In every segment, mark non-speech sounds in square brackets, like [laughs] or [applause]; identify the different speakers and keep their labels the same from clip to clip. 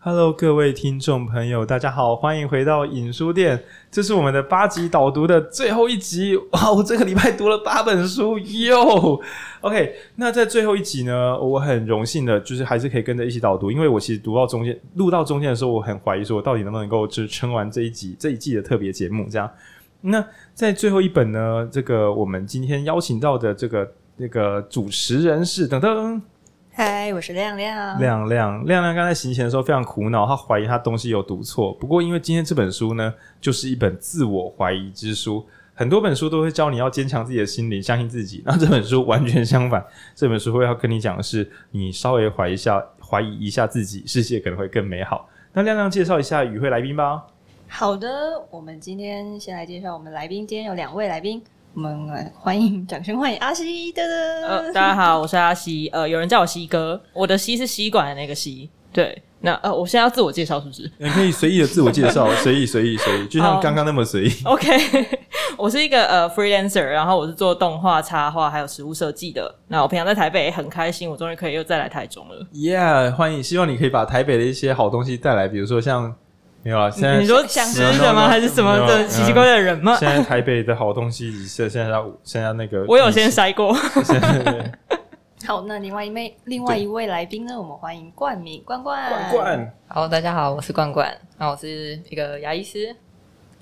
Speaker 1: Hello，各位听众朋友，大家好，欢迎回到影书店。这是我们的八集导读的最后一集。哇，我这个礼拜读了八本书哟。OK，那在最后一集呢，我很荣幸的，就是还是可以跟着一起导读，因为我其实读到中间，录到中间的时候，我很怀疑说，我到底能不能够支撑完这一集这一季的特别节目。这样，那在最后一本呢，这个我们今天邀请到的这个这个主持人是等等。
Speaker 2: 嗨，我是亮亮。
Speaker 1: 亮亮，亮亮刚才行前的时候非常苦恼，他怀疑他东西有读错。不过因为今天这本书呢，就是一本自我怀疑之书。很多本书都会教你要坚强自己的心灵，相信自己。那这本书完全相反，这本书会要跟你讲的是，你稍微怀疑一下，怀疑一下自己，世界可能会更美好。那亮亮介绍一下与会来宾吧。
Speaker 2: 好的，我们今天先来介绍我们来宾。今天有两位来宾。我们来欢迎，掌声欢迎阿西的。
Speaker 3: 呃，大家好，我是阿西。呃，有人叫我西哥，我的西是吸管的那个西。对，那呃，我现在要自我介绍是不是？
Speaker 1: 你可以随意的自我介绍，[laughs] 随意随意随意，就像刚刚那么随意。
Speaker 3: Um, OK，[laughs] 我是一个呃 freelancer，然后我是做动画、插画还有实物设计的。那我平常在台北很开心，我终于可以又再来台中了。
Speaker 1: Yeah，欢迎，希望你可以把台北的一些好东西带来，比如说像。没有啊，现在
Speaker 3: 你说想吃什么？还是什么的奇奇怪怪的人吗？
Speaker 1: 现在台北的好东西，现现在现在那个，
Speaker 3: 我有先筛过。[laughs]
Speaker 2: 好，那另外一位另外一位来宾呢？我们欢迎冠名冠冠
Speaker 1: 冠冠。
Speaker 4: 好，大家好，我是冠冠，那我是一个牙医师。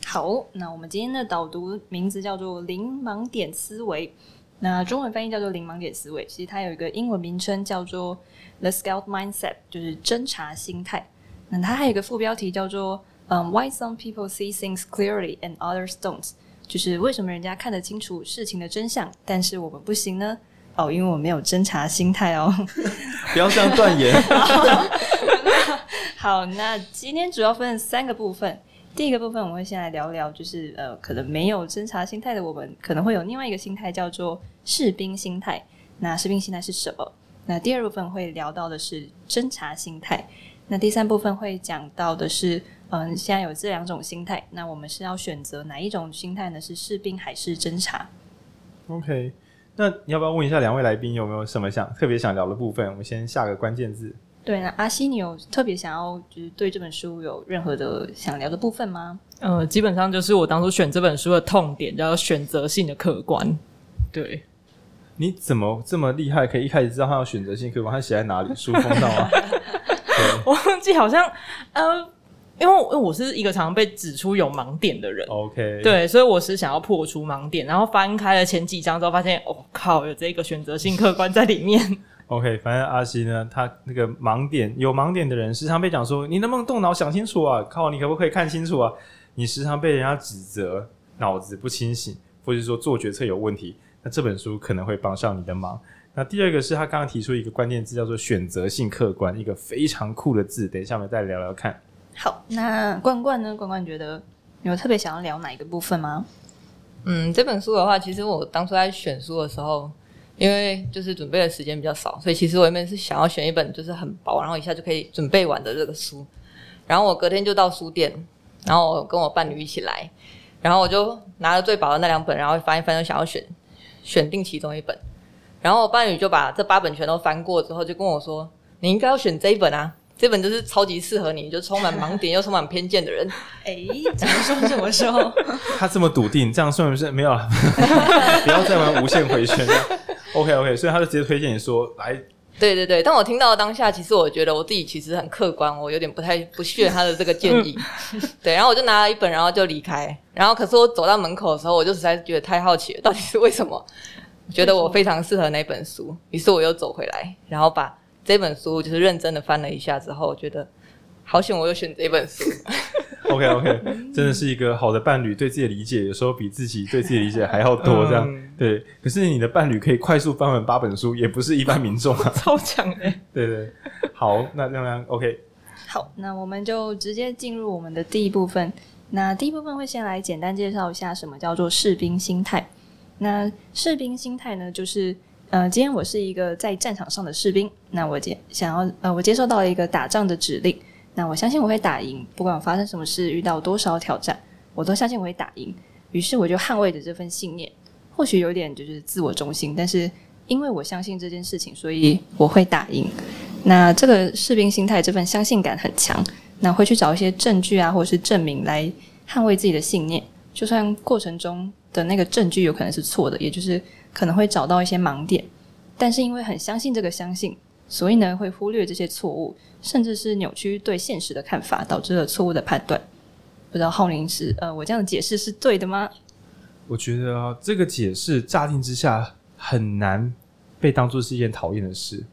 Speaker 2: 好，那我们今天的导读名字叫做“零盲点思维”，那中文翻译叫做“零盲点思维”。其实它有一个英文名称叫做 “The Scout Mindset”，就是侦查心态。那它还有一个副标题叫做“嗯、um,，Why some people see things clearly and others don't”，就是为什么人家看得清楚事情的真相，但是我们不行呢？哦，因为我没有侦查心态哦。[laughs]
Speaker 1: 不要这样断言。[laughs]
Speaker 2: 好，那今天主要分三个部分。第一个部分我们会先来聊聊，就是呃，可能没有侦查心态的我们，可能会有另外一个心态叫做士兵心态。那士兵心态是什么？那第二部分会聊到的是侦查心态。那第三部分会讲到的是，嗯，现在有这两种心态，那我们是要选择哪一种心态呢？是士兵还是侦察
Speaker 1: ？OK，那你要不要问一下两位来宾有没有什么想特别想聊的部分？我们先下个关键字。
Speaker 2: 对，那阿西，你有特别想要就是对这本书有任何的想聊的部分吗？
Speaker 3: 呃，基本上就是我当初选这本书的痛点，叫做选择性的客观。对，
Speaker 1: 你怎么这么厉害？可以一开始知道他要选择性客观，他写在哪里？书封上吗？[laughs]
Speaker 3: 我忘记好像，呃，因为因为我是一个常常被指出有盲点的人
Speaker 1: ，OK，
Speaker 3: 对，所以我是想要破除盲点，然后翻开了前几章之后，发现，哦靠，有这个选择性客观在里面。
Speaker 1: OK，反正阿西呢，他那个盲点有盲点的人，时常被讲说，你能不能动脑想清楚啊？靠，你可不可以看清楚啊？你时常被人家指责脑子不清醒，或者说做决策有问题，那这本书可能会帮上你的忙。那第二个是他刚刚提出一个关键字，叫做选择性客观，一个非常酷的字。等一下我们再聊聊看。
Speaker 2: 好，那冠冠呢？冠冠觉得有特别想要聊哪一个部分吗？
Speaker 4: 嗯，这本书的话，其实我当初在选书的时候，因为就是准备的时间比较少，所以其实我原本是想要选一本就是很薄，然后一下就可以准备完的这个书。然后我隔天就到书店，然后我跟我伴侣一起来，然后我就拿了最薄的那两本，然后翻一翻，就想要选选定其中一本。然后我伴侣就把这八本全都翻过之后，就跟我说：“你应该要选这一本啊，这本就是超级适合你，就充满盲点又充满偏见的人。[laughs] ”
Speaker 2: 哎，怎么说怎么说？
Speaker 1: 他这么笃定，这样算不算没有了？[laughs] 不要再玩无限回圈了。OK OK，所以他就直接推荐你说来。
Speaker 4: 对对对，但我听到当下，其实我觉得我自己其实很客观，我有点不太不屑他的这个建议。[laughs] 对，然后我就拿了一本，然后就离开。然后可是我走到门口的时候，我就实在是觉得太好奇了，到底是为什么？觉得我非常适合那本书，于是我又走回来，然后把这本书就是认真的翻了一下之后，觉得好险我又选这本书。[laughs]
Speaker 1: OK OK，真的是一个好的伴侣，对自己的理解有时候比自己对自己的理解还要多，这样、嗯、对。可是你的伴侣可以快速翻完八本书，也不是一般民众啊，[laughs]
Speaker 3: 超强的。
Speaker 1: 对，对对，好，那这样 OK。
Speaker 2: 好，那我们就直接进入我们的第一部分。那第一部分会先来简单介绍一下什么叫做士兵心态。那士兵心态呢，就是呃，今天我是一个在战场上的士兵，那我接想要呃，我接受到了一个打仗的指令，那我相信我会打赢，不管我发生什么事，遇到多少挑战，我都相信我会打赢。于是我就捍卫着这份信念，或许有点就是自我中心，但是因为我相信这件事情，所以我会打赢。那这个士兵心态这份相信感很强，那会去找一些证据啊，或者是证明来捍卫自己的信念，就算过程中的那个证据有可能是错的，也就是可能会找到一些盲点，但是因为很相信这个相信，所以呢会忽略这些错误，甚至是扭曲对现实的看法，导致了错误的判断。不知道浩宁是呃，我这样的解释是对的吗？
Speaker 1: 我觉得，这个解释乍听之下很难被当做是一件讨厌的事，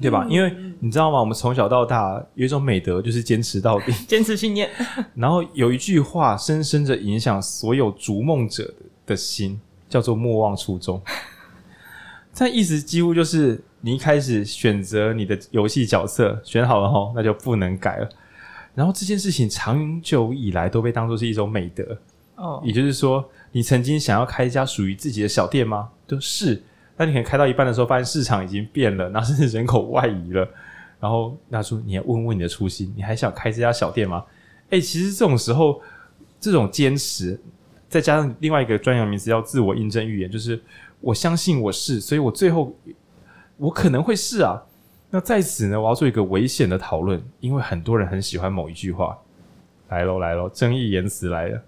Speaker 1: 对吧？嗯、因为你知道吗？我们从小到大有一种美德，就是坚持到底，[laughs]
Speaker 3: 坚持信念。[laughs]
Speaker 1: 然后有一句话深深的影响所有逐梦者的心，叫做“莫忘初衷”。[laughs] 这意思几乎就是你一开始选择你的游戏角色选好了后，那就不能改了。然后这件事情长久以来都被当作是一种美德。哦，也就是说。你曾经想要开一家属于自己的小店吗？都是。那你可能开到一半的时候，发现市场已经变了，然后甚至人口外移了。然后拿出你要问问你的初心，你还想开这家小店吗？诶，其实这种时候，这种坚持，再加上另外一个专有名词叫自我印证预言，就是我相信我是，所以我最后我可能会是啊。那在此呢，我要做一个危险的讨论，因为很多人很喜欢某一句话，来喽来喽，争议言辞来了。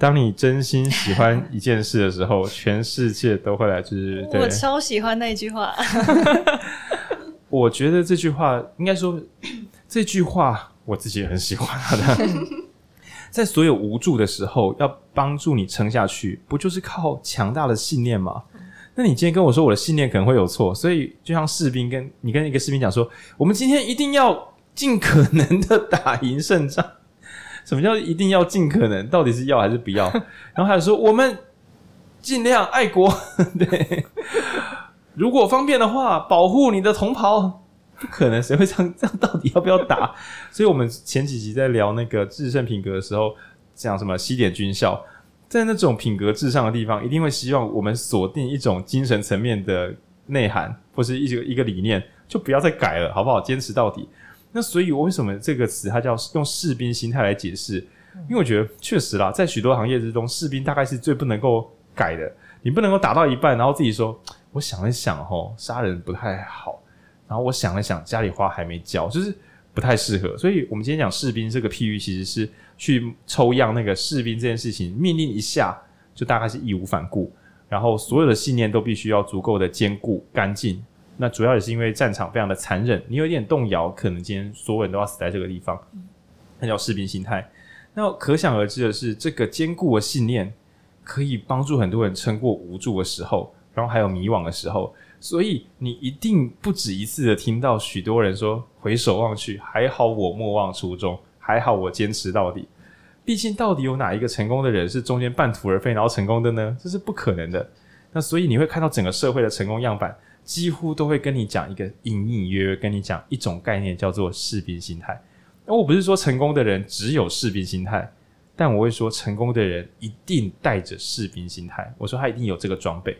Speaker 1: 当你真心喜欢一件事的时候，全世界都会来支持。[laughs]
Speaker 2: 我超喜欢那句话。[laughs]
Speaker 1: 我觉得这句话应该说，这句话我自己也很喜欢他的。[laughs] 在所有无助的时候，要帮助你撑下去，不就是靠强大的信念吗？那你今天跟我说我的信念可能会有错，所以就像士兵跟你跟一个士兵讲说，我们今天一定要尽可能的打赢胜仗。什么叫一定要尽可能？到底是要还是不要？[laughs] 然后还有说，我们尽量爱国，[laughs] 对，如果方便的话，保护你的同袍。[laughs] 不可能，谁会这样？这样到底要不要打？所以我们前几集在聊那个制胜品格的时候，讲什么西点军校，在那种品格至上的地方，一定会希望我们锁定一种精神层面的内涵，或是一个一个理念，就不要再改了，好不好？坚持到底。那所以，我为什么这个词它叫用士兵心态来解释？因为我觉得确实啦，在许多行业之中，士兵大概是最不能够改的。你不能够打到一半，然后自己说：“我想了想，吼，杀人不太好。”然后我想了想，家里花还没交，就是不太适合。所以我们今天讲士兵这个譬喻，其实是去抽样那个士兵这件事情，命令一下就大概是义无反顾，然后所有的信念都必须要足够的坚固、干净。那主要也是因为战场非常的残忍，你有一点动摇，可能今天所有人都要死在这个地方。那叫士兵心态。那可想而知的是，这个坚固的信念可以帮助很多人撑过无助的时候，然后还有迷惘的时候。所以你一定不止一次的听到许多人说：“回首望去，还好我莫忘初衷，还好我坚持到底。”毕竟，到底有哪一个成功的人是中间半途而废然后成功的呢？这是不可能的。那所以你会看到整个社会的成功样板。几乎都会跟你讲一个隐隐约约跟你讲一种概念，叫做士兵心态。那我不是说成功的人只有士兵心态，但我会说成功的人一定带着士兵心态。我说他一定有这个装备，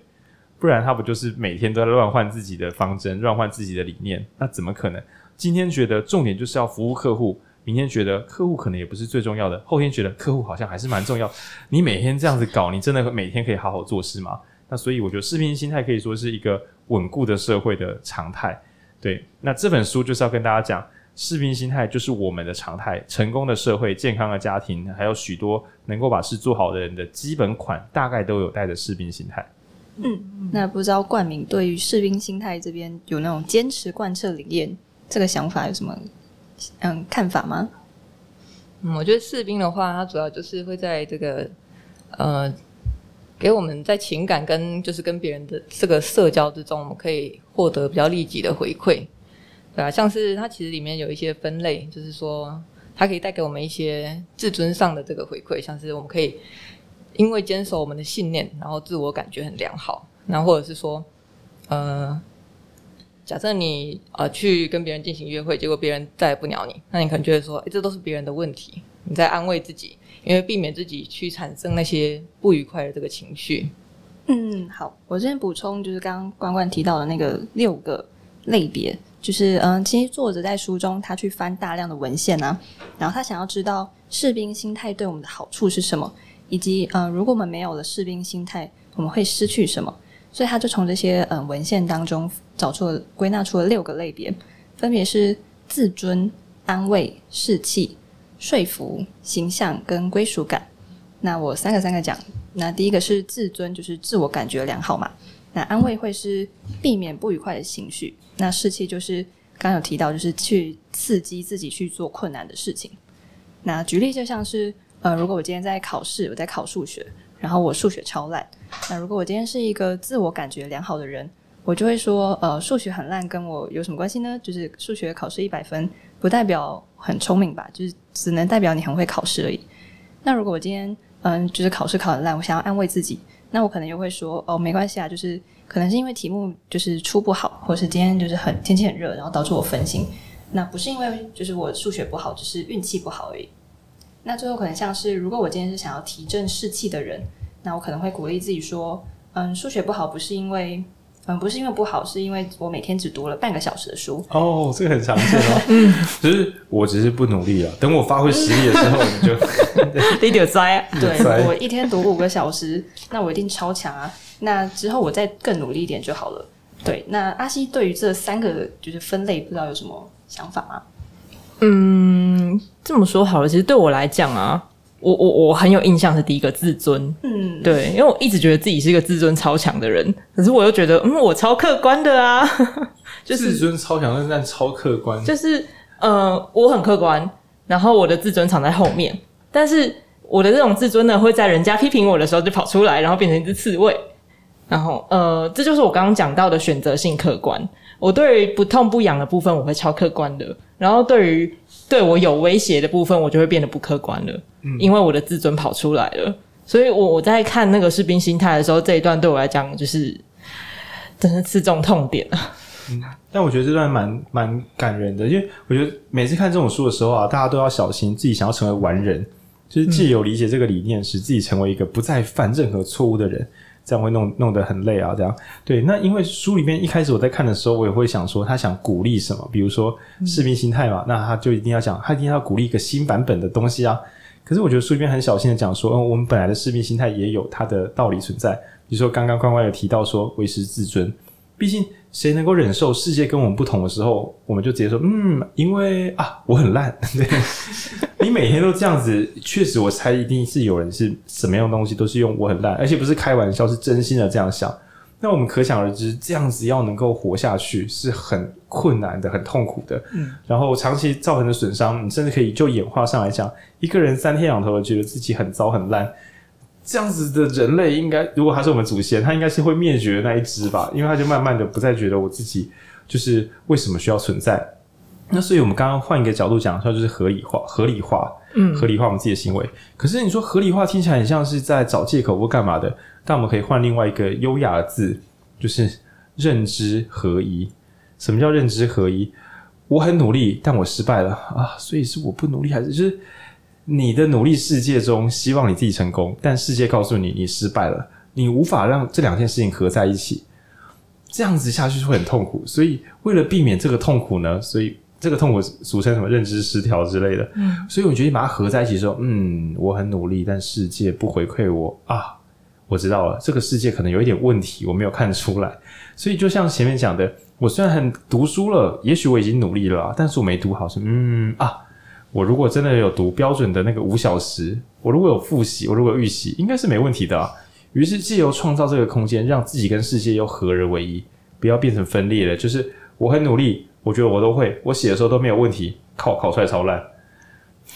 Speaker 1: 不然他不就是每天都在乱换自己的方针，乱换自己的理念？那怎么可能？今天觉得重点就是要服务客户，明天觉得客户可能也不是最重要的，后天觉得客户好像还是蛮重要。你每天这样子搞，你真的每天可以好好做事吗？那所以我觉得士兵心态可以说是一个稳固的社会的常态。对，那这本书就是要跟大家讲，士兵心态就是我们的常态。成功的社会、健康的家庭，还有许多能够把事做好的人的基本款，大概都有带着士兵心态。
Speaker 2: 嗯，那不知道冠名对于士兵心态这边有那种坚持贯彻理念这个想法有什么嗯看法吗？
Speaker 4: 嗯，我觉得士兵的话，他主要就是会在这个呃。给我们在情感跟就是跟别人的这个社交之中，我们可以获得比较立即的回馈，对啊，像是它其实里面有一些分类，就是说它可以带给我们一些自尊上的这个回馈，像是我们可以因为坚守我们的信念，然后自我感觉很良好，那或者是说，呃，假设你呃去跟别人进行约会，结果别人再也不鸟你，那你可能觉得说，诶，这都是别人的问题，你在安慰自己。因为避免自己去产生那些不愉快的这个情绪。
Speaker 2: 嗯，好，我这边补充就是刚刚关关提到的那个六个类别，就是嗯，其实作者在书中他去翻大量的文献啊，然后他想要知道士兵心态对我们的好处是什么，以及嗯，如果我们没有了士兵心态，我们会失去什么。所以他就从这些嗯文献当中找出了归纳出了六个类别，分别是自尊、安慰、士气、说服、形象跟归属感。那我三个三个讲。那第一个是自尊，就是自我感觉良好嘛。那安慰会是避免不愉快的情绪。那士气就是刚刚有提到，就是去刺激自己去做困难的事情。那举例就像是，呃，如果我今天在考试，我在考数学，然后我数学超烂。那如果我今天是一个自我感觉良好的人，我就会说，呃，数学很烂跟我有什么关系呢？就是数学考试一百分，不代表很聪明吧？就是只能代表你很会考试而已。那如果我今天，嗯，就是考试考很烂，我想要安慰自己，那我可能又会说，哦，没关系啊，就是可能是因为题目就是出不好，或是今天就是很天气很热，然后导致我分心。那不是因为就是我数学不好，只是运气不好而已。那最后可能像是，如果我今天是想要提振士气的人，那我可能会鼓励自己说，嗯，数学不好不是因为。嗯，不是因为不好，是因为我每天只读了半个小时的书。
Speaker 1: 哦，这个很常见哦。[laughs] 嗯，只是我只是不努力了。等我发挥实力的时候，你就 [laughs]
Speaker 3: 你就栽。
Speaker 2: 对，我一天读五个小时，那我一定超强啊。那之后我再更努力一点就好了。对，那阿西对于这三个就是分类，不知道有什么想法吗？
Speaker 3: 嗯，这么说好了，其实对我来讲啊。我我我很有印象是第一个自尊，嗯，对，因为我一直觉得自己是一个自尊超强的人，可是我又觉得，嗯，我超客观的啊，[laughs] 就是
Speaker 1: 自尊超强，但超客观，
Speaker 3: 就是呃，我很客观，然后我的自尊藏在后面，但是我的这种自尊呢，会在人家批评我的时候就跑出来，然后变成一只刺猬，然后呃，这就是我刚刚讲到的选择性客观。我对于不痛不痒的部分，我会超客观的，然后对于对我有威胁的部分，我就会变得不客观了。嗯，因为我的自尊跑出来了，所以我我在看那个士兵心态的时候，这一段对我来讲就是真是刺中痛点了。
Speaker 1: 嗯，但我觉得这段蛮蛮感人的，因为我觉得每次看这种书的时候啊，大家都要小心自己想要成为完人，就是既有理解这个理念，使自己成为一个不再犯任何错误的人。这样会弄弄得很累啊！这样对，那因为书里面一开始我在看的时候，我也会想说，他想鼓励什么？比如说士兵心态嘛，[laughs] 那他就一定要讲，他一定要鼓励一个新版本的东西啊。可是我觉得书里面很小心的讲说，嗯，我们本来的士兵心态也有它的道理存在。比如说刚刚关关有提到说，维持自尊，毕竟。谁能够忍受世界跟我们不同的时候，我们就直接说，嗯，因为啊，我很烂。[laughs] 对，[laughs] 你每天都这样子，确实，我猜一定是有人是什么样的东西都是用我很烂，而且不是开玩笑，是真心的这样想。那我们可想而知，这样子要能够活下去是很困难的，很痛苦的。嗯，然后长期造成的损伤，你甚至可以就演化上来讲，一个人三天两头的觉得自己很糟很烂。这样子的人类应该，如果他是我们祖先，他应该是会灭绝的那一只吧？因为他就慢慢的不再觉得我自己就是为什么需要存在。那所以我们刚刚换一个角度讲，说就是合理化，合理化，嗯，合理化我们自己的行为。可是你说合理化听起来很像是在找借口或干嘛的，但我们可以换另外一个优雅的字，就是认知合一。什么叫认知合一？我很努力，但我失败了啊，所以是我不努力，还是就是？你的努力世界中，希望你自己成功，但世界告诉你你失败了，你无法让这两件事情合在一起，这样子下去会很痛苦。所以为了避免这个痛苦呢，所以这个痛苦俗称什么认知失调之类的。嗯，所以我决定把它合在一起说，嗯，我很努力，但世界不回馈我啊，我知道了，这个世界可能有一点问题，我没有看出来。所以就像前面讲的，我虽然很读书了，也许我已经努力了，但是我没读好，是嗯啊。我如果真的有读标准的那个五小时，我如果有复习，我如果有预习，应该是没问题的啊。于是借由创造这个空间，让自己跟世界又合而为一，不要变成分裂了。就是我很努力，我觉得我都会，我写的时候都没有问题，考考出来超烂。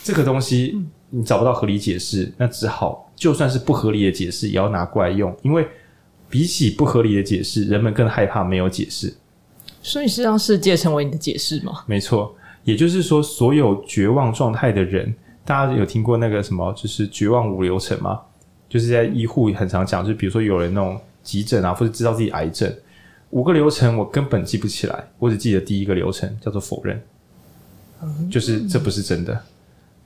Speaker 1: 这个东西你找不到合理解释，那只好就算是不合理的解释，也要拿过来用，因为比起不合理的解释，人们更害怕没有解释。
Speaker 3: 所以是让世界成为你的解释吗？
Speaker 1: 没错。也就是说，所有绝望状态的人，大家有听过那个什么，就是绝望五流程吗？就是在医护很常讲，就比如说有人那种急诊啊，或者知道自己癌症，五个流程我根本记不起来，我只记得第一个流程叫做否认，就是这不是真的，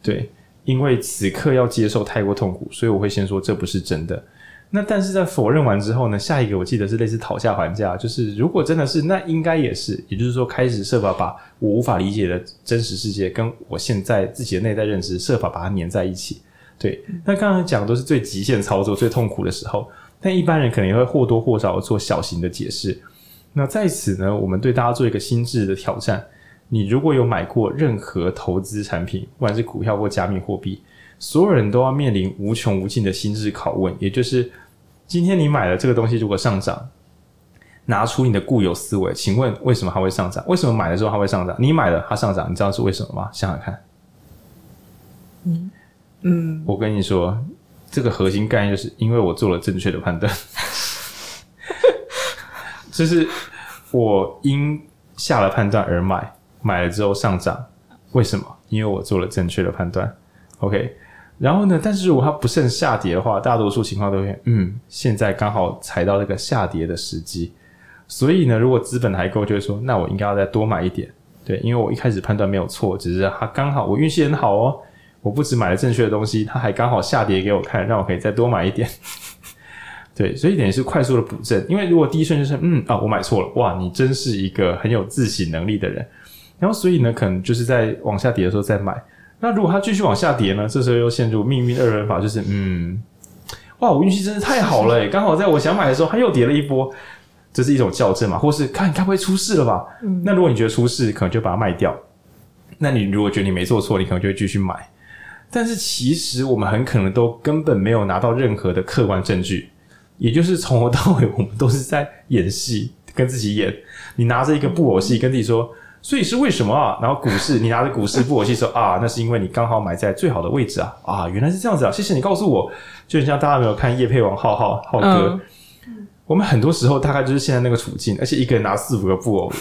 Speaker 1: 对，因为此刻要接受太过痛苦，所以我会先说这不是真的。那但是在否认完之后呢，下一个我记得是类似讨价还价，就是如果真的是，那应该也是，也就是说开始设法把我无法理解的真实世界跟我现在自己的内在认知设法把它粘在一起。对，那刚刚讲的都是最极限操作、最痛苦的时候。但一般人可能也会或多或少做小型的解释。那在此呢，我们对大家做一个心智的挑战：你如果有买过任何投资产品，不管是股票或加密货币，所有人都要面临无穷无尽的心智拷问，也就是今天你买了这个东西，如果上涨，拿出你的固有思维，请问为什么它会上涨？为什么买的时候它会上涨？你买了它上涨，你知道是为什么吗？想想看。嗯嗯，我跟你说，这个核心概念就是因为我做了正确的判断，[laughs] 就是我因下了判断而买，买了之后上涨，为什么？因为我做了正确的判断。OK。然后呢？但是如果它不慎下跌的话，大多数情况都会，嗯，现在刚好踩到那个下跌的时机。所以呢，如果资本还够，就会说，那我应该要再多买一点。对，因为我一开始判断没有错，只是它刚好我运气很好哦，我不只买了正确的东西，它还刚好下跌给我看，让我可以再多买一点。对，所以等于是快速的补正。因为如果第一瞬就是，嗯啊，我买错了，哇，你真是一个很有自省能力的人。然后所以呢，可能就是在往下跌的时候再买。那如果它继续往下跌呢？这时候又陷入命运二人法，就是嗯，哇，我运气真是太好了诶，刚好在我想买的时候，它又跌了一波，这是一种校正嘛？或是看该不会出事了吧？嗯，那如果你觉得出事，可能就把它卖掉。那你如果觉得你没做错，你可能就会继续买。但是其实我们很可能都根本没有拿到任何的客观证据，也就是从头到尾我们都是在演戏，跟自己演。你拿着一个布偶戏跟自己说。所以是为什么啊？然后股市，你拿着股市布偶戏说啊，那是因为你刚好买在最好的位置啊啊，原来是这样子啊！谢谢你告诉我。就像大家没有看叶佩王浩浩浩哥，嗯、我们很多时候大概就是现在那个处境，而且一个人拿四五个布偶，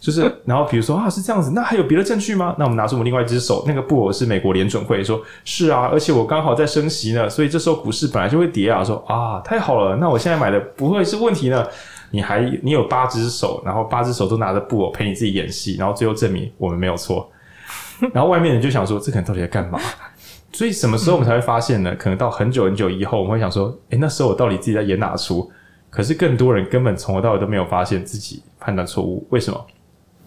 Speaker 1: 就是 [laughs] 然后比如说啊是这样子，那还有别的证据吗？那我们拿出我们另外一只手，那个布偶是美国联准会，说是啊，而且我刚好在升息呢，所以这时候股市本来就会跌啊，说啊太好了，那我现在买的不会是问题呢。你还你有八只手，然后八只手都拿着布偶陪你自己演戏，然后最后证明我们没有错。[laughs] 然后外面人就想说，这个人到底在干嘛？所以什么时候我们才会发现呢？可能到很久很久以后，我们会想说，诶，那时候我到底自己在演哪出？可是更多人根本从头到尾都没有发现自己判断错误。为什么？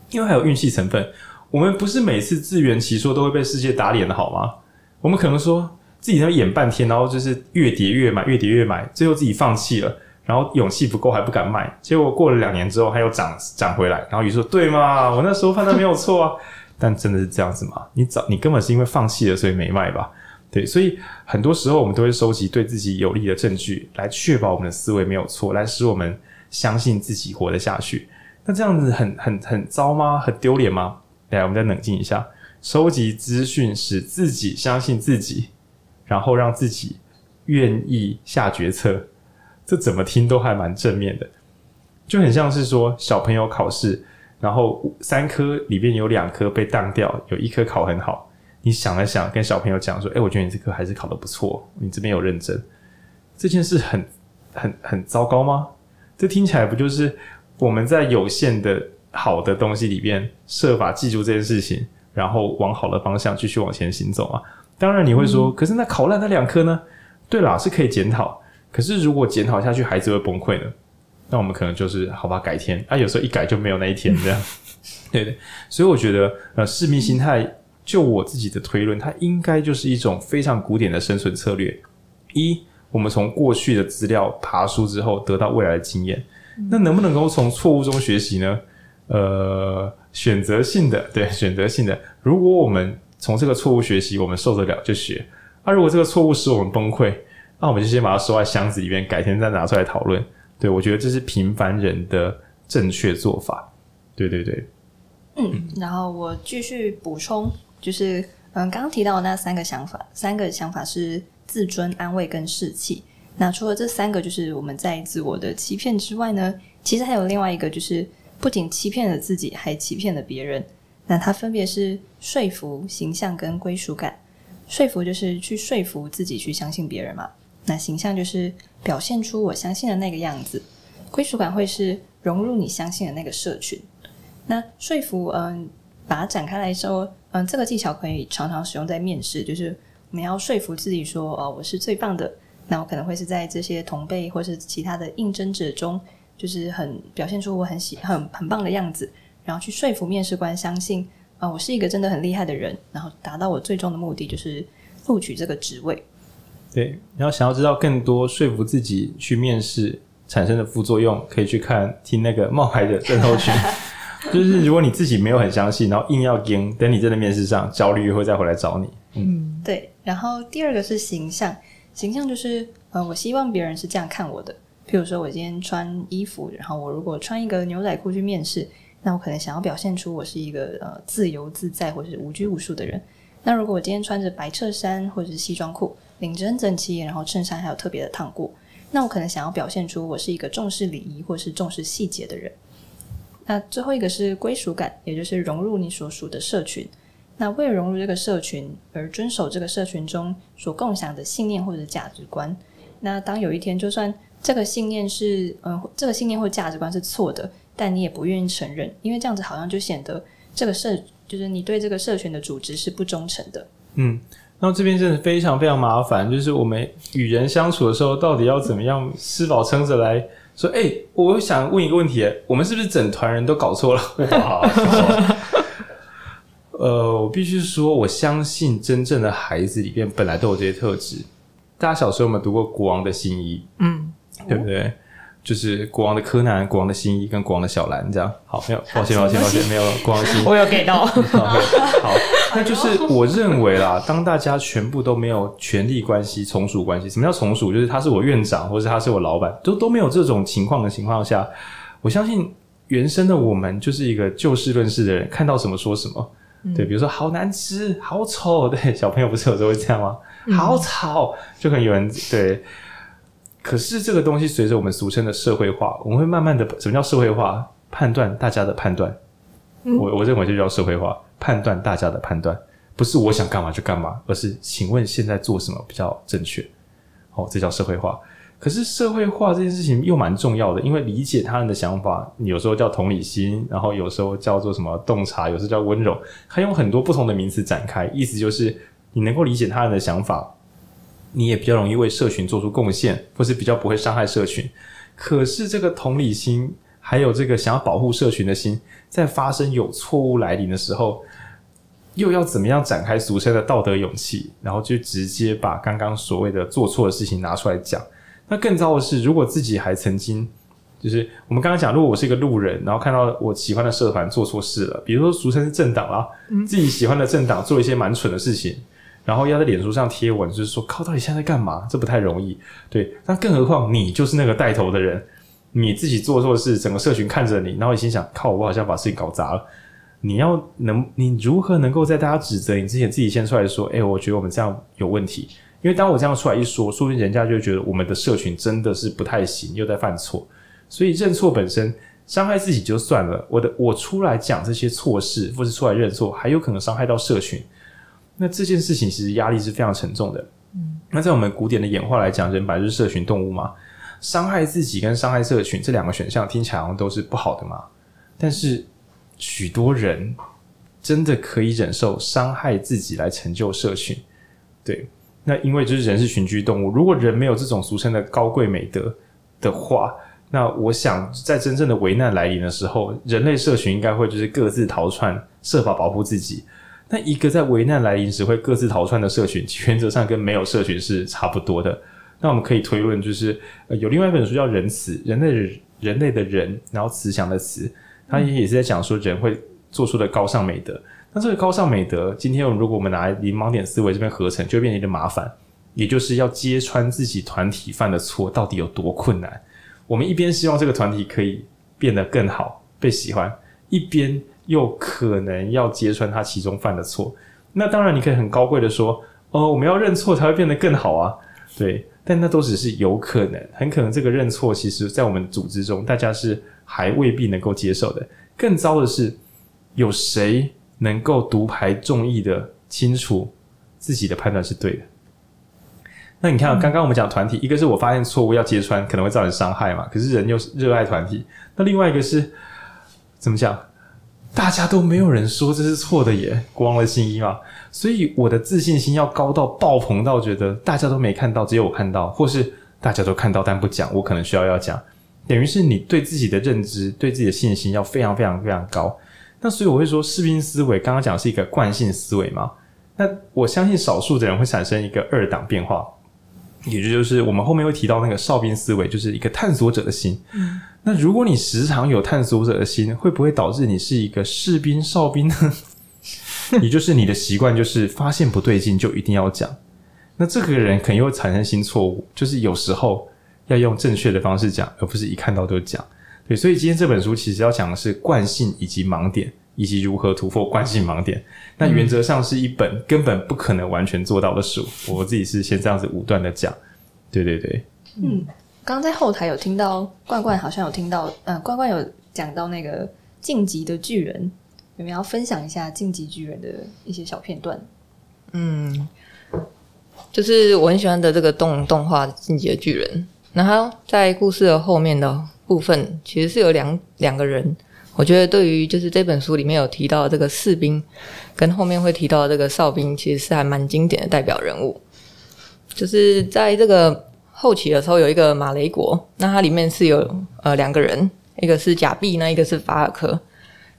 Speaker 1: 因为还有运气成分。我们不是每次自圆其说都会被世界打脸的好吗？我们可能说自己在演半天，然后就是越叠越买，越叠越买，最后自己放弃了。然后勇气不够还不敢卖，结果过了两年之后，它又涨涨回来。然后于是说：“对嘛，我那时候判断没有错啊。[laughs] ”但真的是这样子吗？你早你根本是因为放弃了，所以没卖吧？对，所以很多时候我们都会收集对自己有利的证据，来确保我们的思维没有错，来使我们相信自己活得下去。那这样子很很很糟吗？很丢脸吗？来，我们再冷静一下，收集资讯，使自己相信自己，然后让自己愿意下决策。这怎么听都还蛮正面的，就很像是说小朋友考试，然后三科里边有两科被当掉，有一科考很好。你想了想，跟小朋友讲说：“哎，我觉得你这科还是考得不错，你这边有认真。”这件事很很很糟糕吗？这听起来不就是我们在有限的好的东西里边设法记住这件事情，然后往好的方向继续往前行走啊？当然你会说：“嗯、可是那考烂那两科呢？”对啦，是可以检讨。可是，如果检讨下去，孩子会崩溃呢？那我们可能就是好吧，改天。啊，有时候一改就没有那一天，这样。[laughs] 对对，所以我觉得，呃，市民心态，就我自己的推论，它应该就是一种非常古典的生存策略。一，我们从过去的资料爬梳之后，得到未来的经验。那能不能够从错误中学习呢？呃，选择性的，对，选择性的。如果我们从这个错误学习，我们受得了就学。啊，如果这个错误使我们崩溃，那我们就先把它收在箱子里面，改天再拿出来讨论。对，我觉得这是平凡人的正确做法。对对对。
Speaker 2: 嗯，然后我继续补充，就是嗯，刚刚提到的那三个想法，三个想法是自尊、安慰跟士气。那除了这三个，就是我们在自我的欺骗之外呢，其实还有另外一个，就是不仅欺骗了自己，还欺骗了别人。那它分别是说服、形象跟归属感。说服就是去说服自己去相信别人嘛。那形象就是表现出我相信的那个样子，归属感会是融入你相信的那个社群。那说服，嗯，把它展开来说，嗯，这个技巧可以常常使用在面试，就是我们要说服自己说，哦，我是最棒的。那我可能会是在这些同辈或是其他的应征者中，就是很表现出我很喜很很棒的样子，然后去说服面试官相信，啊，我是一个真的很厉害的人，然后达到我最终的目的，就是录取这个职位。
Speaker 1: 对，然后想要知道更多说服自己去面试产生的副作用，可以去看听那个冒牌的症候群。[laughs] 就是如果你自己没有很相信，然后硬要跟，等你真的面试上，焦虑会再回来找你。
Speaker 2: 嗯，对。然后第二个是形象，形象就是呃，我希望别人是这样看我的。譬如说我今天穿衣服，然后我如果穿一个牛仔裤去面试，那我可能想要表现出我是一个呃自由自在或者是无拘无束的人。那如果我今天穿着白衬衫或者是西装裤，领子很整齐，然后衬衫还有特别的烫过，那我可能想要表现出我是一个重视礼仪或是重视细节的人。那最后一个是归属感，也就是融入你所属的社群。那为了融入这个社群而遵守这个社群中所共享的信念或者价值观。那当有一天就算这个信念是嗯，这个信念或价值观是错的，但你也不愿意承认，因为这样子好像就显得这个社就是你对这个社群的组织是不忠诚的。
Speaker 1: 嗯，那这边真的非常非常麻烦，就是我们与人相处的时候，到底要怎么样吃饱撑着来？说，哎、欸，我想问一个问题，我们是不是整团人都搞错了？[laughs] [laughs] 呃，我必须说，我相信真正的孩子里面本来都有这些特质。大家小时候有没有读过《国王的新衣》？嗯，对不对？就是国王的柯南、国王的新衣跟国王的小兰这样。好，没有，抱歉，抱歉，抱歉，没有国王的新衣。[laughs]
Speaker 3: 我有给到。
Speaker 1: 好，好，[laughs] 那就是我认为啦，[laughs] 当大家全部都没有权力关系、从属关系，什么叫从属？就是他是我院长，或者他是我老板，都都没有这种情况的情况下，我相信原生的我们就是一个就事论事的人，看到什么说什么。嗯、对，比如说好难吃、好丑，对，小朋友不是有时候会这样吗？嗯、好吵，就可能有人对。可是这个东西随着我们俗称的社会化，我们会慢慢的，什么叫社会化？判断大家的判断，嗯、我我认为就叫社会化，判断大家的判断，不是我想干嘛就干嘛，而是请问现在做什么比较正确？哦，这叫社会化。可是社会化这件事情又蛮重要的，因为理解他人的想法，有时候叫同理心，然后有时候叫做什么洞察，有时候叫温柔，还用很多不同的名词展开，意思就是你能够理解他人的想法。你也比较容易为社群做出贡献，或是比较不会伤害社群。可是这个同理心，还有这个想要保护社群的心，在发生有错误来临的时候，又要怎么样展开俗称的道德勇气，然后就直接把刚刚所谓的做错的事情拿出来讲。那更糟的是，如果自己还曾经，就是我们刚刚讲，如果我是一个路人，然后看到我喜欢的社团做错事了，比如说俗称是政党啦，自己喜欢的政党做一些蛮蠢的事情。然后要在脸书上贴文，就是说靠，到底现在在干嘛？这不太容易。对，那更何况你就是那个带头的人，你自己做错事，整个社群看着你，然后你心想，靠，我好像把事情搞砸了。你要能，你如何能够在大家指责你之前，自己先出来说，哎，我觉得我们这样有问题。因为当我这样出来一说，说不定人家就会觉得我们的社群真的是不太行，又在犯错。所以认错本身伤害自己就算了，我的我出来讲这些错事，或是出来认错，还有可能伤害到社群。那这件事情其实压力是非常沉重的。嗯，那在我们古典的演化来讲，人本来就是社群动物嘛，伤害自己跟伤害社群这两个选项听起来好像都是不好的嘛。但是许多人真的可以忍受伤害自己来成就社群，对？那因为就是人是群居动物，如果人没有这种俗称的高贵美德的话，那我想在真正的危难来临的时候，人类社群应该会就是各自逃窜，设法保护自己。那一个在危难来临时会各自逃窜的社群，原则上跟没有社群是差不多的。那我们可以推论，就是呃，有另外一本书叫《仁慈》，人类人类的人，然后慈祥的慈，它也也是在讲说人会做出的高尚美德。那这个高尚美德，今天如果我们拿来零盲点思维这边合成，就会变成一个麻烦，也就是要揭穿自己团体犯的错到底有多困难。我们一边希望这个团体可以变得更好，被喜欢，一边。又可能要揭穿他其中犯的错，那当然你可以很高贵的说，哦，我们要认错才会变得更好啊，对，但那都只是有可能，很可能这个认错，其实在我们组织中，大家是还未必能够接受的。更糟的是，有谁能够独排众议的清楚自己的判断是对的？那你看，刚刚我们讲团体，一个是我发现错误要揭穿，可能会造成伤害嘛，可是人又是热爱团体，那另外一个是怎么讲？大家都没有人说这是错的耶，国王的新衣嘛，所以我的自信心要高到爆棚到觉得大家都没看到，只有我看到，或是大家都看到但不讲，我可能需要要讲，等于是你对自己的认知、对自己的信心要非常非常非常高。那所以我会说，士兵思维刚刚讲是一个惯性思维嘛，那我相信少数的人会产生一个二档变化，也就是我们后面会提到那个哨兵思维，就是一个探索者的心。嗯，那如果你时常有探索者的心，会不会导致你是一个士兵、哨兵呢？[laughs] 也就是你的习惯就是发现不对劲就一定要讲。那这个人肯定会产生新错误，就是有时候要用正确的方式讲，而不是一看到就讲。对，所以今天这本书其实要讲的是惯性以及盲点，以及如何突破惯性盲点。那原则上是一本根本不可能完全做到的书。我自己是先这样子武断的讲。对对对，
Speaker 2: 嗯，刚在后台有听到冠冠好像有听到，嗯，冠冠有讲到那个晋级的巨人，有没有要分享一下进击巨人的一些小片段？
Speaker 4: 嗯，就是我很喜欢的这个动动画《进击的巨人》，然后在故事的后面的部分，其实是有两两个人，我觉得对于就是这本书里面有提到这个士兵，跟后面会提到这个哨兵，其实是还蛮经典的代表人物。就是在这个后期的时候，有一个马雷国，那它里面是有呃两个人，一个是贾碧，那一个是法尔科。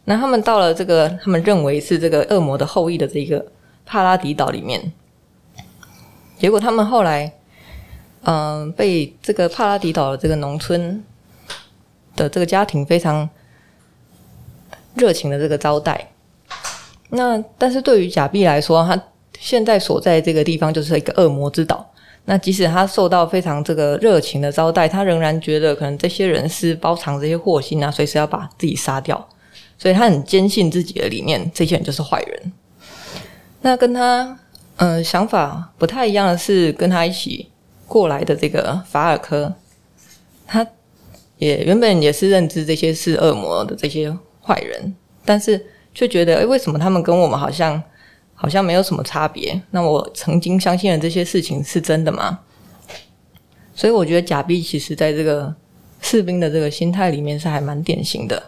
Speaker 4: 那他们到了这个他们认为是这个恶魔的后裔的这个帕拉迪岛里面，结果他们后来嗯、被这个帕拉迪岛的这个农村的这个家庭非常热情的这个招待。那但是对于贾碧来说，他现在所在这个地方就是一个恶魔之岛。那即使他受到非常这个热情的招待，他仍然觉得可能这些人是包藏这些祸心啊，随时要把自己杀掉。所以他很坚信自己的理念，这些人就是坏人。那跟他呃想法不太一样的是，跟他一起过来的这个法尔科，他也原本也是认知这些是恶魔的这些坏人，但是却觉得，诶，为什么他们跟我们好像？好像没有什么差别。那我曾经相信的这些事情是真的吗？所以我觉得假币其实在这个士兵的这个心态里面是还蛮典型的。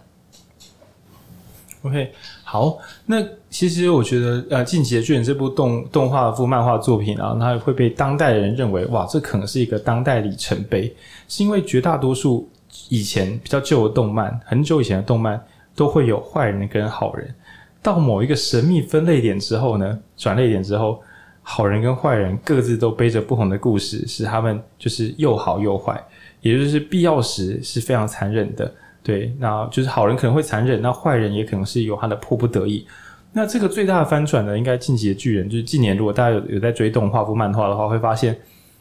Speaker 1: OK，好，那其实我觉得呃，《进击的巨人》这部动动画或漫画作品啊，它会被当代人认为哇，这可能是一个当代里程碑，是因为绝大多数以前比较旧的动漫，很久以前的动漫都会有坏人跟好人。到某一个神秘分类点之后呢，转类点之后，好人跟坏人各自都背着不同的故事，使他们就是又好又坏，也就是必要时是非常残忍的。对，那就是好人可能会残忍，那坏人也可能是有他的迫不得已。那这个最大的翻转呢，应该进击的巨人，就是近年如果大家有有在追动画或漫画的话，会发现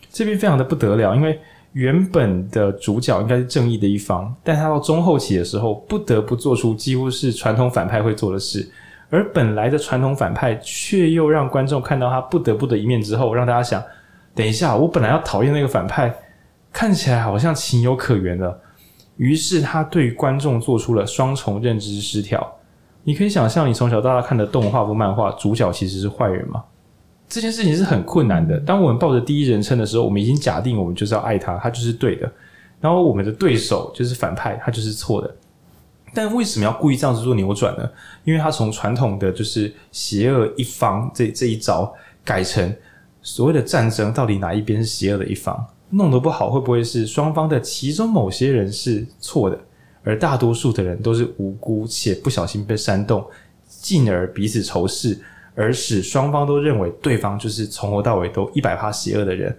Speaker 1: 这边非常的不得了，因为原本的主角应该是正义的一方，但他到中后期的时候，不得不做出几乎是传统反派会做的事。而本来的传统反派，却又让观众看到他不得不的一面之后，让大家想：等一下，我本来要讨厌那个反派，看起来好像情有可原的。于是他对观众做出了双重认知失调。你可以想象，你从小到大看的动画或漫画，主角其实是坏人吗？这件事情是很困难的。当我们抱着第一人称的时候，我们已经假定我们就是要爱他，他就是对的。然后我们的对手就是反派，他就是错的。但为什么要故意这样子做扭转呢？因为他从传统的就是邪恶一方这这一招改成所谓的战争，到底哪一边是邪恶的一方？弄得不好，会不会是双方的其中某些人是错的，而大多数的人都是无辜且不小心被煽动，进而彼此仇视，而使双方都认为对方就是从头到尾都一百趴邪恶的人？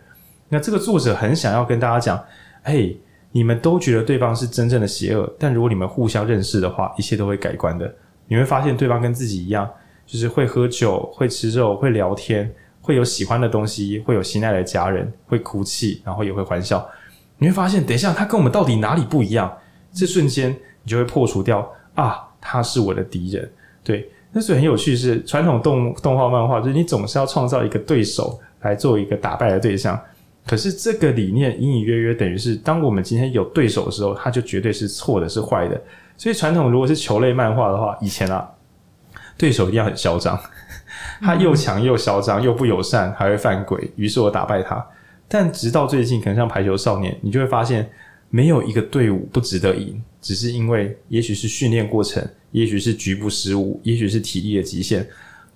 Speaker 1: 那这个作者很想要跟大家讲，嘿。你们都觉得对方是真正的邪恶，但如果你们互相认识的话，一切都会改观的。你会发现对方跟自己一样，就是会喝酒、会吃肉、会聊天、会有喜欢的东西、会有心爱的家人、会哭泣，然后也会欢笑。你会发现，等一下他跟我们到底哪里不一样？这瞬间你就会破除掉啊，他是我的敌人。对，那所以很有趣是传统动动画漫画，就是你总是要创造一个对手来做一个打败的对象。可是这个理念隐隐约约等于是，当我们今天有对手的时候，他就绝对是错的，是坏的。所以传统如果是球类漫画的话，以前啊，对手一定要很嚣张，他又强又嚣张，又不友善，还会犯规。于是我打败他。但直到最近，可能像排球少年，你就会发现，没有一个队伍不值得赢，只是因为也许是训练过程，也许是局部失误，也许是体力的极限。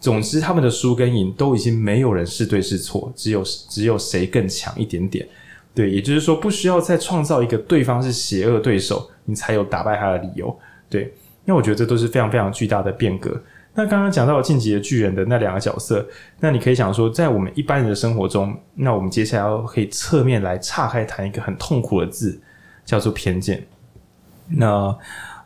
Speaker 1: 总之，他们的输跟赢都已经没有人是对是错，只有只有谁更强一点点。对，也就是说，不需要再创造一个对方是邪恶对手，你才有打败他的理由。对，那我觉得这都是非常非常巨大的变革。那刚刚讲到进击的巨人的那两个角色，那你可以想说，在我们一般人的生活中，那我们接下来要可以侧面来岔开谈一个很痛苦的字，叫做偏见。那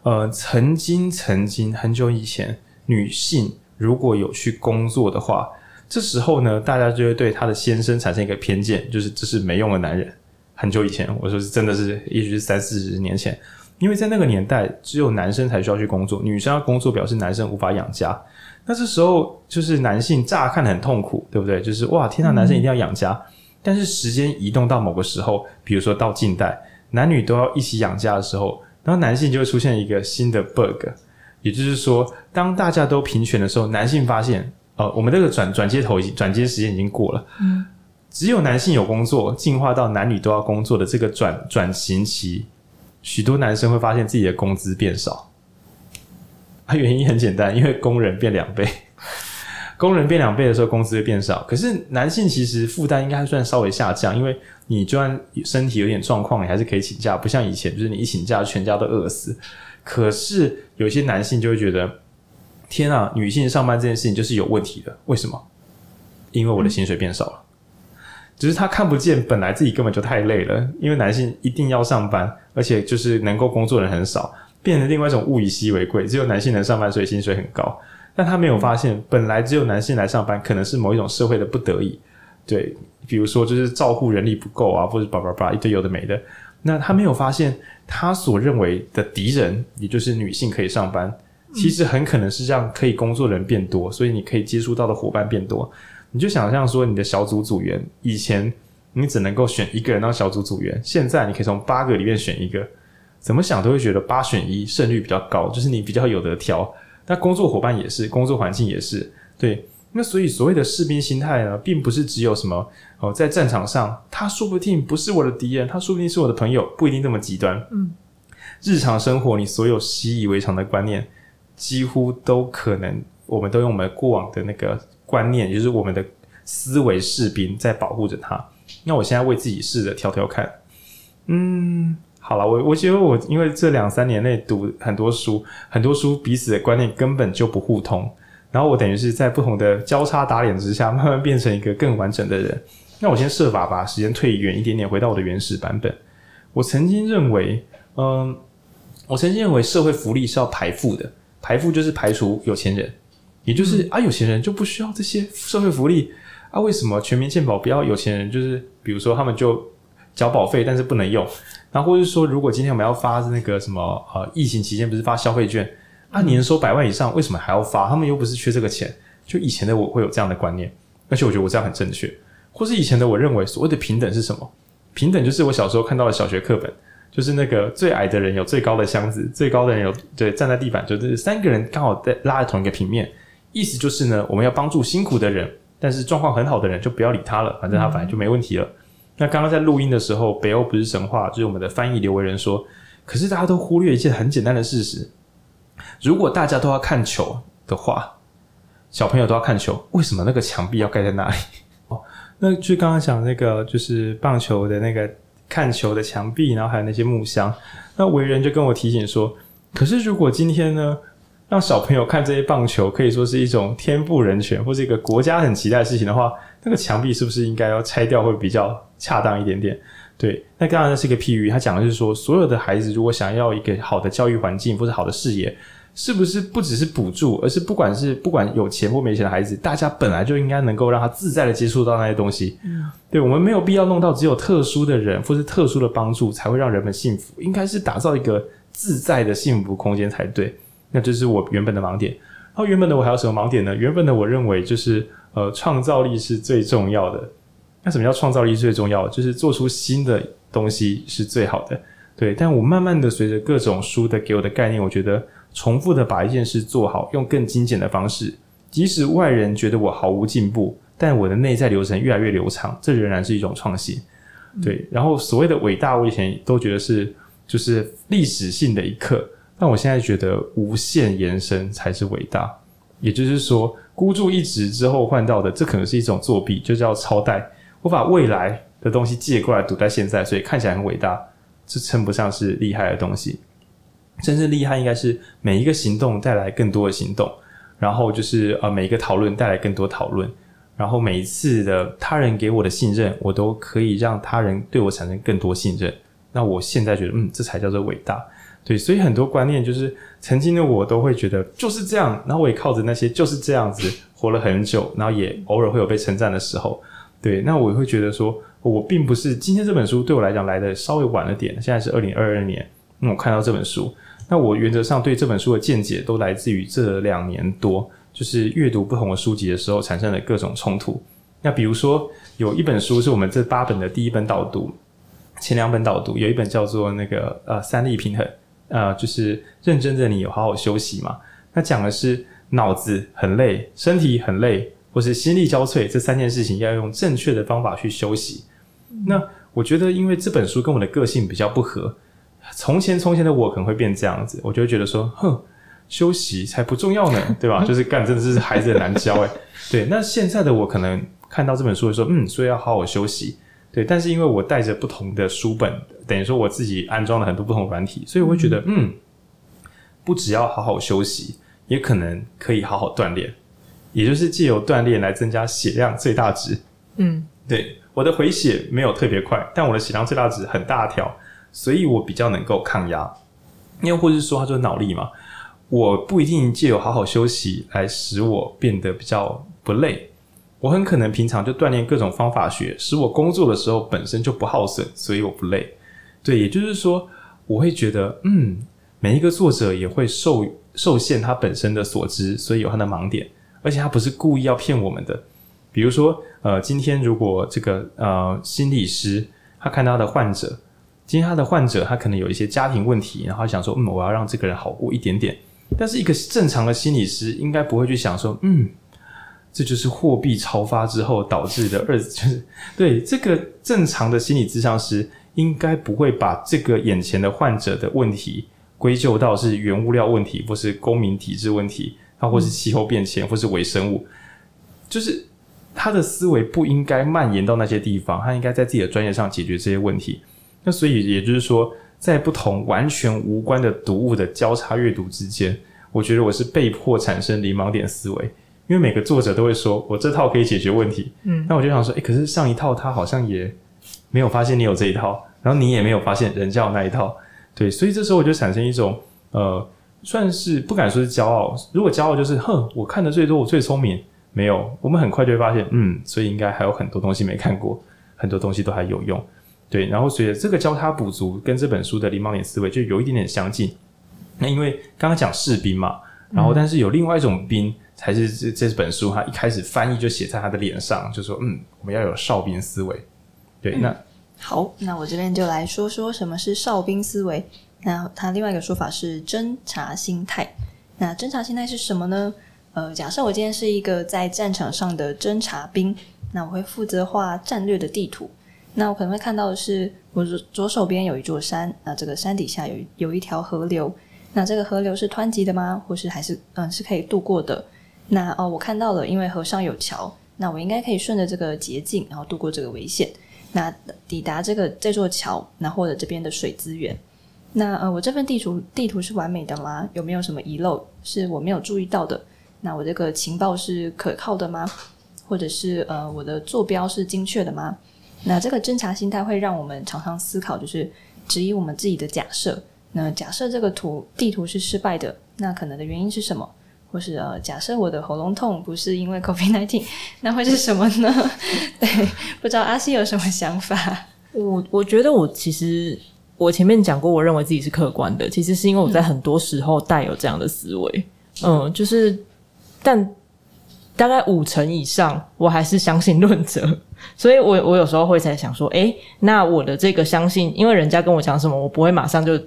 Speaker 1: 呃，曾经曾经很久以前，女性如果有去工作的话，这时候呢，大家就会对她的先生产生一个偏见，就是这是没用的男人。很久以前，我说是真的是，也许是三四十年前。因为在那个年代，只有男生才需要去工作，女生要工作表示男生无法养家。那这时候就是男性乍看很痛苦，对不对？就是哇，天呐，男生一定要养家。嗯。但是时间移动到某个时候，比如说到近代，男女都要一起养家的时候，然后男性就会出现一个新的 bug，也就是说，当大家都平权的时候，男性发现，呃，我们这个转转接头已经转接时间已经过了，嗯，只有男性有工作，进化到男女都要工作的这个转转型期。许多男生会发现自己的工资变少，啊，[laughs] 原因很简单，因为工人变两倍，[laughs] 工人变两倍的时候，工资会变少。可是男性其实负担应该算稍微下降，因为你就算身体有点状况，你还是可以请假，不像以前，就是你一请假，全家都饿死。可是有些男性就会觉得，天啊，女性上班这件事情就是有问题的，为什么？因为我的薪水变少了。只是他看不见，本来自己根本就太累了，因为男性一定要上班，而且就是能够工作的人很少，变成另外一种物以稀为贵，只有男性能上班，所以薪水很高。但他没有发现，本来只有男性来上班，可能是某一种社会的不得已。对，比如说就是照护人力不够啊，或者叭叭叭一堆有的没的。那他没有发现，他所认为的敌人，也就是女性可以上班，其实很可能是让可以工作的人变多，所以你可以接触到的伙伴变多。你就想象说，你的小组组员以前你只能够选一个人当小组组员，现在你可以从八个里面选一个，怎么想都会觉得八选一胜率比较高，就是你比较有得挑。那工作伙伴也是，工作环境也是，对。那所以所谓的士兵心态呢，并不是只有什么哦，在战场上，他说不定不是我的敌人，他说不定是我的朋友，不一定这么极端。嗯，日常生活你所有习以为常的观念，几乎都可能，我们都用我们过往的那个。观念，也就是我们的思维士兵在保护着他。那我现在为自己试着挑挑看。嗯，好了，我我觉得我因为这两三年内读很多书，很多书彼此的观念根本就不互通。然后我等于是在不同的交叉打脸之下，慢慢变成一个更完整的人。那我先设法把时间退远一点点，回到我的原始版本。我曾经认为，嗯，我曾经认为社会福利是要排富的，排富就是排除有钱人。也就是啊，有钱人就不需要这些社会福利啊？为什么全民健保不要有钱人？就是比如说他们就缴保费，但是不能用。然后或者是说，如果今天我们要发那个什么呃，疫情期间不是发消费券啊？年收百万以上，为什么还要发？他们又不是缺这个钱。就以前的我会有这样的观念，而且我觉得我这样很正确。或是以前的我认为，所谓的平等是什么？平等就是我小时候看到的小学课本，就是那个最矮的人有最高的箱子，最高的人有对站在地板，就是三个人刚好在拉在同一个平面。意思就是呢，我们要帮助辛苦的人，但是状况很好的人就不要理他了，反正他反正就没问题了。嗯、那刚刚在录音的时候，北欧不是神话，就是我们的翻译刘维仁说，可是大家都忽略一件很简单的事实：如果大家都要看球的话，小朋友都要看球，为什么那个墙壁要盖在那里？[laughs] 哦，那就刚刚讲那个就是棒球的那个看球的墙壁，然后还有那些木箱。那维仁就跟我提醒说，可是如果今天呢？让小朋友看这些棒球，可以说是一种天赋人权，或是一个国家很期待的事情的话，那个墙壁是不是应该要拆掉，会比较恰当一点点？对，那当然是一个譬喻。他讲的是说，所有的孩子如果想要一个好的教育环境或者好的视野，是不是不只是补助，而是不管是不管有钱或没钱的孩子，大家本来就应该能够让他自在的接触到那些东西。对，我们没有必要弄到只有特殊的人或是特殊的帮助才会让人们幸福，应该是打造一个自在的幸福空间才对。那就是我原本的盲点，然后原本的我还有什么盲点呢？原本的我认为就是呃，创造力是最重要的。那什么叫创造力最重要？就是做出新的东西是最好的。对，但我慢慢的随着各种书的给我的概念，我觉得重复的把一件事做好，用更精简的方式，即使外人觉得我毫无进步，但我的内在流程越来越流畅，这仍然是一种创新。对，然后所谓的伟大，我以前都觉得是就是历史性的一刻。但我现在觉得无限延伸才是伟大，也就是说，孤注一掷之后换到的，这可能是一种作弊，就叫超贷。我把未来的东西借过来赌在现在，所以看起来很伟大，这称不上是厉害的东西。真正厉害应该是每一个行动带来更多的行动，然后就是呃每一个讨论带来更多讨论，然后每一次的他人给我的信任，我都可以让他人对我产生更多信任。那我现在觉得，嗯，这才叫做伟大。对，所以很多观念就是曾经的我都会觉得就是这样，然后我也靠着那些就是这样子活了很久，然后也偶尔会有被称赞的时候。对，那我会觉得说，我并不是今天这本书对我来讲来的稍微晚了点，现在是二零二二年，那我看到这本书，那我原则上对这本书的见解都来自于这两年多，就是阅读不同的书籍的时候产生的各种冲突。那比如说有一本书是我们这八本的第一本导读，前两本导读有一本叫做那个呃三力平衡。呃，就是认真的你有好好休息嘛？那讲的是脑子很累，身体很累，或是心力交瘁，这三件事情要用正确的方法去休息。那我觉得，因为这本书跟我的个性比较不合，从前从前的我可能会变这样子，我就会觉得说，哼，休息才不重要呢，对吧？[laughs] 就是干，真的是孩子很难教诶。对，那现在的我可能看到这本书的时候，嗯，所以要好好休息。对，但是因为我带着不同的书本，等于说我自己安装了很多不同的软体，所以我会觉得，嗯，不只要好好休息，也可能可以好好锻炼，也就是借由锻炼来增加血量最大值。
Speaker 3: 嗯，
Speaker 1: 对，我的回血没有特别快，但我的血量最大值很大条，所以我比较能够抗压。又或者是说，他说脑力嘛，我不一定借由好好休息来使我变得比较不累。我很可能平常就锻炼各种方法学，使我工作的时候本身就不耗损，所以我不累。对，也就是说，我会觉得，嗯，每一个作者也会受受限他本身的所知，所以有他的盲点，而且他不是故意要骗我们的。比如说，呃，今天如果这个呃心理师他看到他的患者，今天他的患者他可能有一些家庭问题，然后想说，嗯，我要让这个人好过一点点。但是一个正常的心理师应该不会去想说，嗯。这就是货币超发之后导致的 [laughs] 二，就是对这个正常的心理咨商师应该不会把这个眼前的患者的问题归咎到是原物料问题，或是公民体制问题，啊，或是气候变迁，或是微生物，就是他的思维不应该蔓延到那些地方，他应该在自己的专业上解决这些问题。那所以也就是说，在不同完全无关的读物的交叉阅读之间，我觉得我是被迫产生零盲点思维。因为每个作者都会说，我这套可以解决问题，嗯，那我就想说，诶，可是上一套他好像也没有发现你有这一套，然后你也没有发现人家有那一套，对，所以这时候我就产生一种，呃，算是不敢说是骄傲，如果骄傲就是，哼，我看的最多，我最聪明，没有，我们很快就会发现，嗯，所以应该还有很多东西没看过，很多东西都还有用，对，然后随着这个交叉补足，跟这本书的零盲点思维就有一点点相近，那因为刚刚讲士兵嘛，然后但是有另外一种兵。还是这这本书，他一开始翻译就写在他的脸上，就说：“嗯，我们要有哨兵思维。”对，那、嗯、
Speaker 2: 好，那我这边就来说说什么是哨兵思维。那他另外一个说法是侦察心态。那侦察心态是什么呢？呃，假设我今天是一个在战场上的侦察兵，那我会负责画战略的地图。那我可能会看到的是，我左左手边有一座山，那这个山底下有有一条河流。那这个河流是湍急的吗？或是还是嗯是可以渡过的？那哦，我看到了，因为河上有桥，那我应该可以顺着这个捷径，然后度过这个危险，那抵达这个这座桥，那获得这边的水资源。那呃，我这份地图地图是完美的吗？有没有什么遗漏是我没有注意到的？那我这个情报是可靠的吗？或者是呃，我的坐标是精确的吗？那这个侦查心态会让我们常常思考，就是质疑我们自己的假设。那假设这个图地图是失败的，那可能的原因是什么？或是呃，假设我的喉咙痛不是因为 COVID-19，[laughs] 那会是什么呢？[laughs] 对，不知道阿西有什么想法？
Speaker 3: 我我觉得我其实我前面讲过，我认为自己是客观的，其实是因为我在很多时候带有这样的思维，嗯，嗯，就是但大概五成以上，我还是相信论者，所以我我有时候会在想说，诶，那我的这个相信，因为人家跟我讲什么，我不会马上就。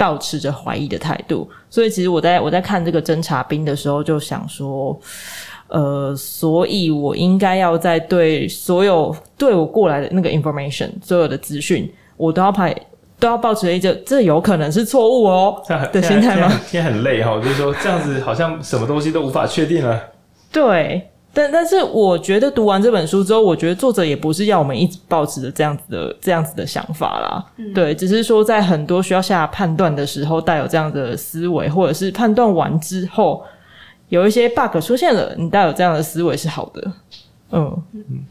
Speaker 3: 抱持着怀疑的态度，所以其实我在我在看这个侦察兵的时候，就想说，呃，所以我应该要在对所有对我过来的那个 information，所有的资讯，我都要拍都要抱持一个这有可能是错误哦 [laughs] 的心态吗？
Speaker 1: 天很累哈，就是说这样子好像什么东西都无法确定了。
Speaker 3: 对。但但是，我觉得读完这本书之后，我觉得作者也不是要我们一直保持着这样子的这样子的想法啦。嗯、对，只是说在很多需要下判断的时候，带有这样的思维，或者是判断完之后，有一些 bug 出现了，你带有这样的思维是好的。嗯
Speaker 2: 嗯。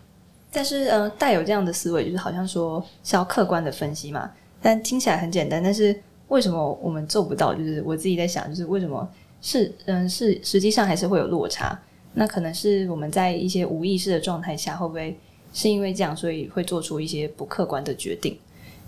Speaker 2: 但是呃，带有这样的思维，就是好像说是要客观的分析嘛。但听起来很简单，但是为什么我们做不到？就是我自己在想，就是为什么是嗯是实际上还是会有落差？那可能是我们在一些无意识的状态下，会不会是因为这样，所以会做出一些不客观的决定？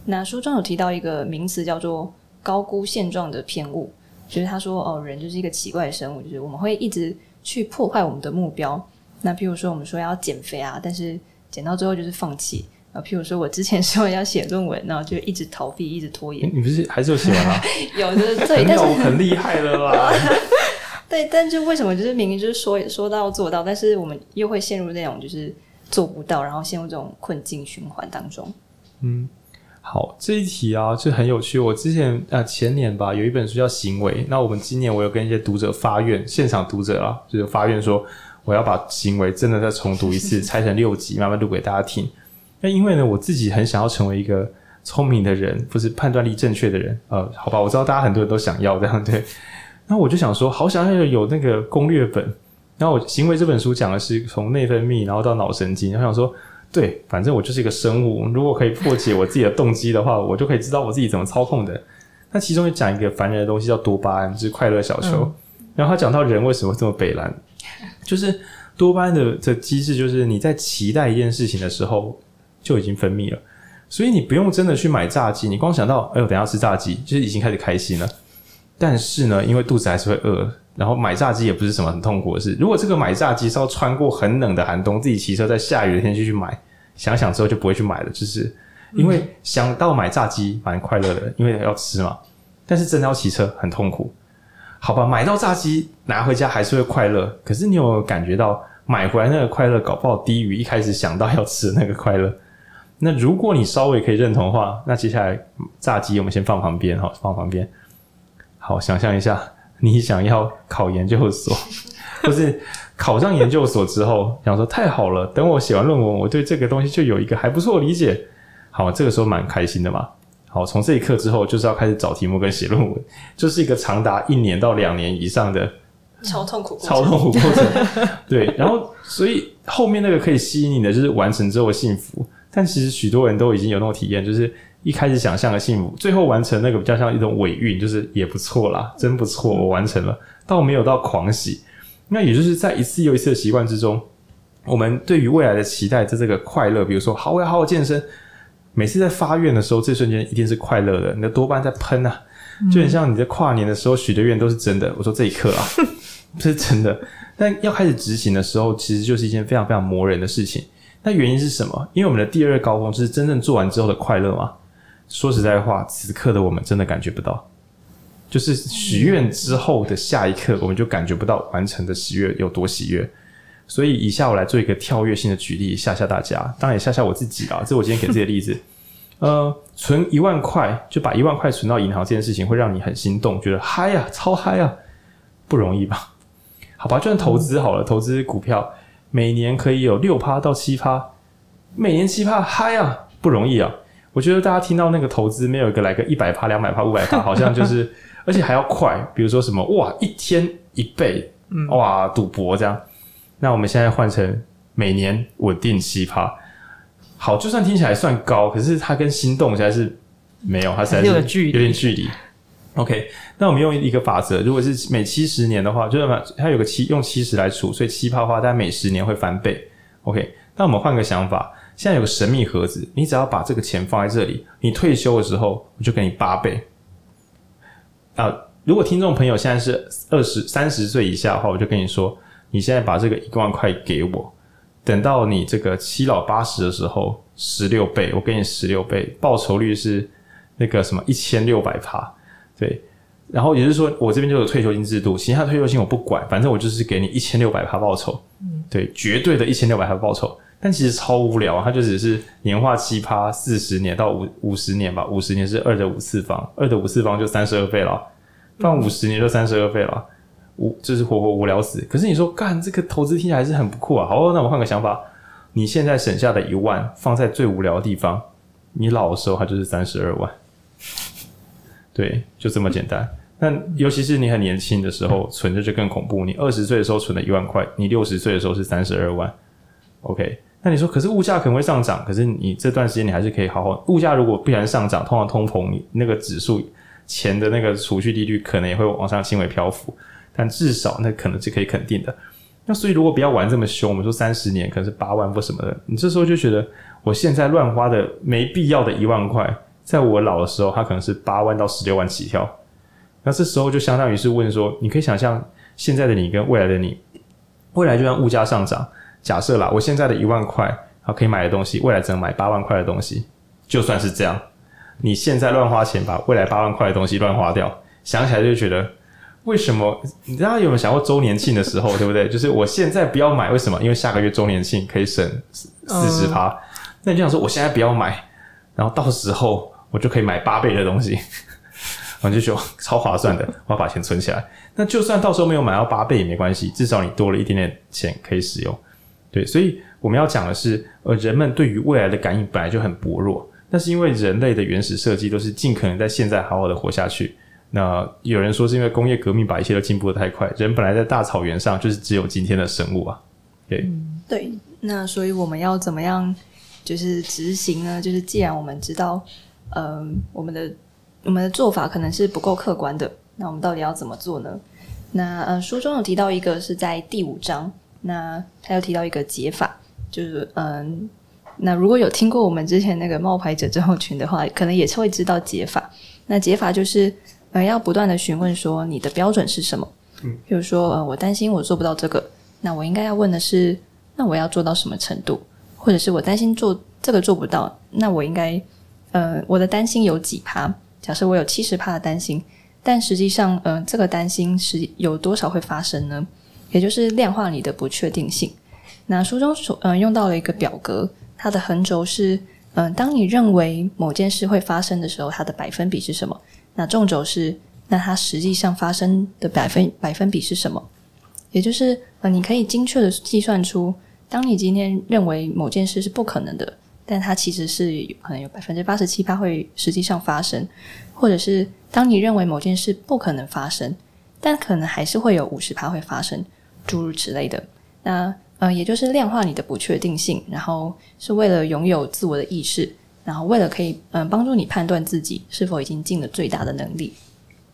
Speaker 2: 那书中有提到一个名词叫做高估现状的偏误，就是他说哦，人就是一个奇怪的生物，就是我们会一直去破坏我们的目标。那譬如说我们说要减肥啊，但是减到最后就是放弃。啊，譬如说我之前说要写论文，然后就一直逃避，一直拖延。
Speaker 1: 你不是还是有写完吗？[laughs]
Speaker 2: 有的，对，但是
Speaker 1: 很厉害了啦。[laughs]
Speaker 2: 对，但就为什么就是明明就是说说到做到，但是我们又会陷入那种就是做不到，然后陷入这种困境循环当中。
Speaker 1: 嗯，好，这一题啊就很有趣。我之前啊前年吧有一本书叫《行为》，那我们今年我有跟一些读者发愿，现场读者啊就是发愿说我要把《行为》真的再重读一次，[laughs] 拆成六集，慢慢录给大家听。那因为呢，我自己很想要成为一个聪明的人，不是判断力正确的人。呃，好吧，我知道大家很多人都想要这样对。那我就想说，好想要有那个攻略本。然后我行为这本书讲的是从内分泌，然后到脑神经。我想说，对，反正我就是一个生物，如果可以破解我自己的动机的话，我就可以知道我自己怎么操控的。那其中也讲一个烦人的东西叫多巴胺，就是快乐小球。嗯、然后他讲到人为什么这么北蓝，就是多巴胺的这机制，就是你在期待一件事情的时候。就已经分泌了，所以你不用真的去买炸鸡，你光想到哎呦，等一下吃炸鸡，就是已经开始开心了。但是呢，因为肚子还是会饿，然后买炸鸡也不是什么很痛苦的事。如果这个买炸鸡是要穿过很冷的寒冬，自己骑车在下雨的天气去买，想想之后就不会去买了，就是因为想到买炸鸡蛮快乐的，因为要吃嘛。但是真的要骑车很痛苦，好吧？买到炸鸡拿回家还是会快乐，可是你有没有感觉到买回来那个快乐搞不好低于一开始想到要吃的那个快乐？[laughs] 那如果你稍微可以认同的话，那接下来炸鸡我们先放旁边哈，放旁边。好，想象一下，你想要考研究所，[laughs] 或是考上研究所之后，想说太好了，等我写完论文，我对这个东西就有一个还不错的理解。好，这个时候蛮开心的嘛。好，从这一刻之后就是要开始找题目跟写论文，就是一个长达一年到两年以上的
Speaker 2: 超痛苦、
Speaker 1: 超痛苦过程。对，然后所以后面那个可以吸引你的就是完成之后的幸福。但其实许多人都已经有那种体验，就是一开始想象的幸福，最后完成那个比较像一种尾韵，就是也不错啦，真不错，我完成了，倒没有到狂喜。那也就是在一次又一次的习惯之中，我们对于未来的期待在这个快乐，比如说好，我要好好健身，每次在发愿的时候，这瞬间一定是快乐的，你的多巴胺在喷啊，[laughs] 就很像你在跨年的时候许的愿都是真的。我说这一刻啊，是真的，但要开始执行的时候，其实就是一件非常非常磨人的事情。那原因是什么？因为我们的第二高峰就是真正做完之后的快乐嘛。说实在话，此刻的我们真的感觉不到。就是许愿之后的下一刻，我们就感觉不到完成的喜悦有多喜悦。所以，以下我来做一个跳跃性的举例，吓吓大家，当然也吓吓我自己啊。这我今天给自己的例子。[laughs] 呃，存一万块，就把一万块存到银行这件事情，会让你很心动，觉得嗨呀，超嗨呀，不容易吧？好吧，就算投资好了，投资股票。每年可以有六趴到七趴，每年七趴嗨啊，不容易啊！我觉得大家听到那个投资没有一个来个一百趴、两百趴、五百趴，[laughs] 好像就是，而且还要快。比如说什么哇，一天一倍，哇，赌博这样。那我们现在换成每年稳定七趴，好，就算听起来算高，可是它跟心动实在是没有，它实在是有点距离。OK，那我们用一个法则，如果是每七十年的话，就是它有个七用七十来除，所以七趴的话，大概每十年会翻倍。OK，那我们换个想法，现在有个神秘盒子，你只要把这个钱放在这里，你退休的时候我就给你八倍。啊、如果听众朋友现在是二十三十岁以下的话，我就跟你说，你现在把这个一万块给我，等到你这个七老八十的时候，十六倍，我给你十六倍，报酬率是那个什么一千六百趴。对，然后也就是说，我这边就有退休金制度，其他退休金我不管，反正我就是给你一千六百趴报酬，嗯，对，绝对的一千六百趴报酬。但其实超无聊啊，它就只是年化七趴，四十年到五五十年吧，五十年是二的五次方，二的五次方就三十二倍了，放五十年就三十二倍了，无就是活活无聊死。可是你说干这个投资听起来还是很不酷啊。好，那我换个想法，你现在省下的一万放在最无聊的地方，你老的时候它就是三十二万。对，就这么简单。那尤其是你很年轻的时候存着就更恐怖。你二十岁的时候存了一万块，你六十岁的时候是三十二万。OK，那你说，可是物价可能会上涨，可是你这段时间你还是可以好好。物价如果必然上涨，通常通膨，那个指数钱的那个储蓄利率可能也会往上轻微漂浮，但至少那可能是可以肯定的。那所以如果不要玩这么凶，我们说三十年可能是八万或什么的，你这时候就觉得我现在乱花的没必要的一万块，在我老的时候，它可能是八万到十六万起跳。那这时候就相当于是问说，你可以想象现在的你跟未来的你，未来就算物价上涨，假设啦，我现在的一万块啊可以买的东西，未来只能买八万块的东西，就算是这样，你现在乱花钱把未来八万块的东西乱花掉，想起来就觉得为什么？你知道有没有想过周年庆的时候，对不对？就是我现在不要买，为什么？因为下个月周年庆可以省四十趴，那你就想说我现在不要买，然后到时候我就可以买八倍的东西。[laughs] 我就觉得超划算的，[laughs] 我要把钱存起来。那就算到时候没有买到八倍也没关系，至少你多了一点点钱可以使用。对，所以我们要讲的是，呃，人们对于未来的感应本来就很薄弱，那是因为人类的原始设计都是尽可能在现在好好的活下去。那有人说是因为工业革命把一切都进步的太快，人本来在大草原上就是只有今天的生物啊。对，
Speaker 2: 嗯，对。那所以我们要怎么样就是执行呢？就是既然我们知道，嗯，呃，我们的。我们的做法可能是不够客观的，那我们到底要怎么做呢？那呃，书中有提到一个是在第五章，那他又提到一个解法，就是嗯，那如果有听过我们之前那个冒牌者症候群的话，可能也是会知道解法。那解法就是呃，要不断的询问说你的标准是什么？嗯，比如说呃，我担心我做不到这个，那我应该要问的是，那我要做到什么程度？或者是我担心做这个做不到，那我应该呃，我的担心有几趴？假设我有七十趴的担心，但实际上，嗯、呃，这个担心是有多少会发生呢？也就是量化你的不确定性。那书中所嗯、呃、用到了一个表格，它的横轴是嗯、呃，当你认为某件事会发生的时候，它的百分比是什么？那纵轴是那它实际上发生的百分百分比是什么？也就是呃，你可以精确的计算出，当你今天认为某件事是不可能的。但它其实是有可能有百分之八十七，它会实际上发生，或者是当你认为某件事不可能发生，但可能还是会有五十趴会发生，诸如此类的。那呃，也就是量化你的不确定性，然后是为了拥有自我的意识，然后为了可以嗯、帮助你判断自己是否已经尽了最大的能力。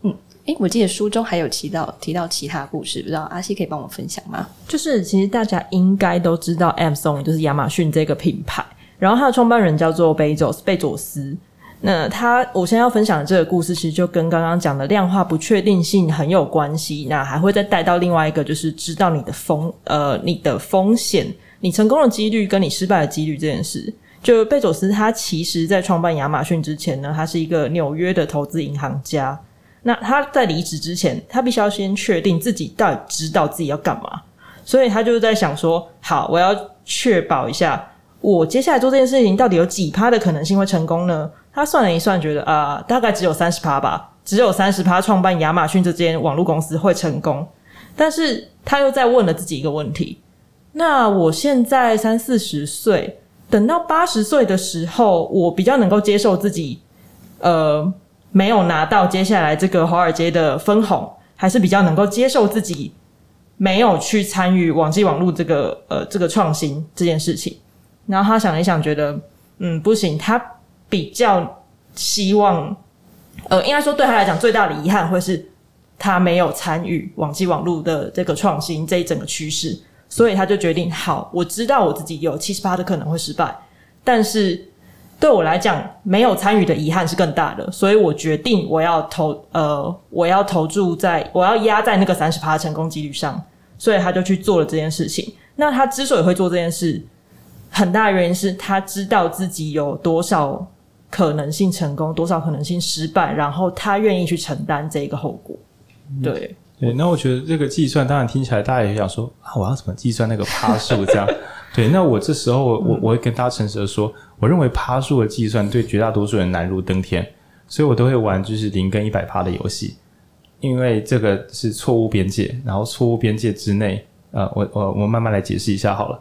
Speaker 2: 嗯，诶，我记得书中还有提到提到其他故事，不知道阿西可以帮我分享吗？
Speaker 3: 就是其实大家应该都知道 Amazon 就是亚马逊这个品牌。然后他的创办人叫做贝佐斯，贝佐斯。那他，我现在要分享的这个故事，其实就跟刚刚讲的量化不确定性很有关系。那还会再带到另外一个，就是知道你的风，呃，你的风险，你成功的几率跟你失败的几率这件事。就贝佐斯，他其实在创办亚马逊之前呢，他是一个纽约的投资银行家。那他在离职之前，他必须要先确定自己到底知道自己要干嘛，所以他就是在想说，好，我要确保一下。我接下来做这件事情到底有几趴的可能性会成功呢？他算了一算，觉得啊、大概只有三十趴吧，只有三十趴创办亚马逊这间网络公司会成功。但是他又再问了自己一个问题：那我现在三四十岁，等到八十岁的时候，我比较能够接受自己，呃，没有拿到接下来这个华尔街的分红，还是比较能够接受自己没有去参与网际网络这个呃这个创新这件事情？然后他想一想，觉得嗯不行，他比较希望，呃，应该说对他来讲最大的遗憾会是他没有参与网际网络的这个创新这一整个趋势，所以他就决定，好，我知道我自己有七十八的可能会失败，但是对我来讲，没有参与的遗憾是更大的，所以我决定我要投，呃，我要投注在，我要压在那个三十趴成功几率上，所以他就去做了这件事情。那他之所以会做这件事，很大的原因是他知道自己有多少可能性成功，多少可能性失败，然后他愿意去承担这个后果。对、
Speaker 1: 嗯、对，那我觉得这个计算当然听起来大家也想说啊，我要怎么计算那个趴数？这样 [laughs] 对，那我这时候我我会跟大家诚实的说，我认为趴数的计算对绝大多数人难如登天，所以我都会玩就是零跟一百趴的游戏，因为这个是错误边界，然后错误边界之内，呃，我我我慢慢来解释一下好了。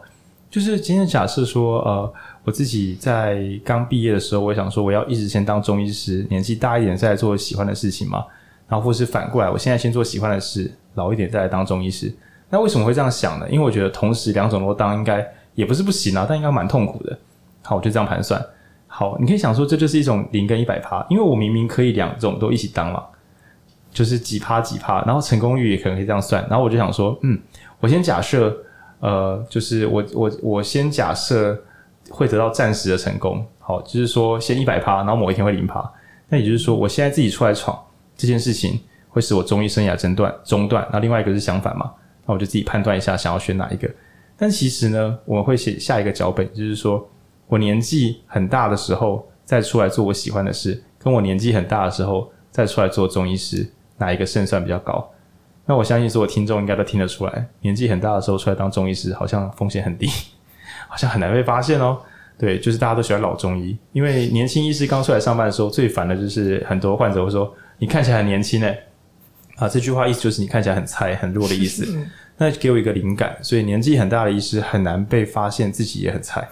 Speaker 1: 就是今天假设说，呃，我自己在刚毕业的时候，我想说我要一直先当中医师，年纪大一点再来做喜欢的事情嘛。然后或是反过来，我现在先做喜欢的事，老一点再来当中医师。那为什么会这样想呢？因为我觉得同时两种都当应该也不是不行啊，但应该蛮痛苦的。好，我就这样盘算。好，你可以想说这就是一种零跟一百趴，因为我明明可以两种都一起当嘛，就是几趴几趴，然后成功率也可能可以这样算。然后我就想说，嗯，我先假设，呃，就是我我我先假设会得到暂时的成功。好，就是说先一百趴，然后某一天会零趴。那也就是说，我现在自己出来闯这件事情，会使我中医生涯中断中断。那另外一个是相反嘛？那我就自己判断一下，想要选哪一个。但其实呢，我会写下一个脚本，就是说我年纪很大的时候再出来做我喜欢的事，跟我年纪很大的时候再出来做中医师，哪一个胜算比较高？那我相信所有听众应该都听得出来，年纪很大的时候出来当中医师，好像风险很低，[laughs] 好像很难被发现哦。对，就是大家都喜欢老中医，因为年轻医师刚出来上班的时候，最烦的就是很多患者会说：“你看起来很年轻诶。”啊，这句话意思就是你看起来很菜、很弱的意思。那给我一个灵感，所以年纪很大的医师很难被发现自己也很菜。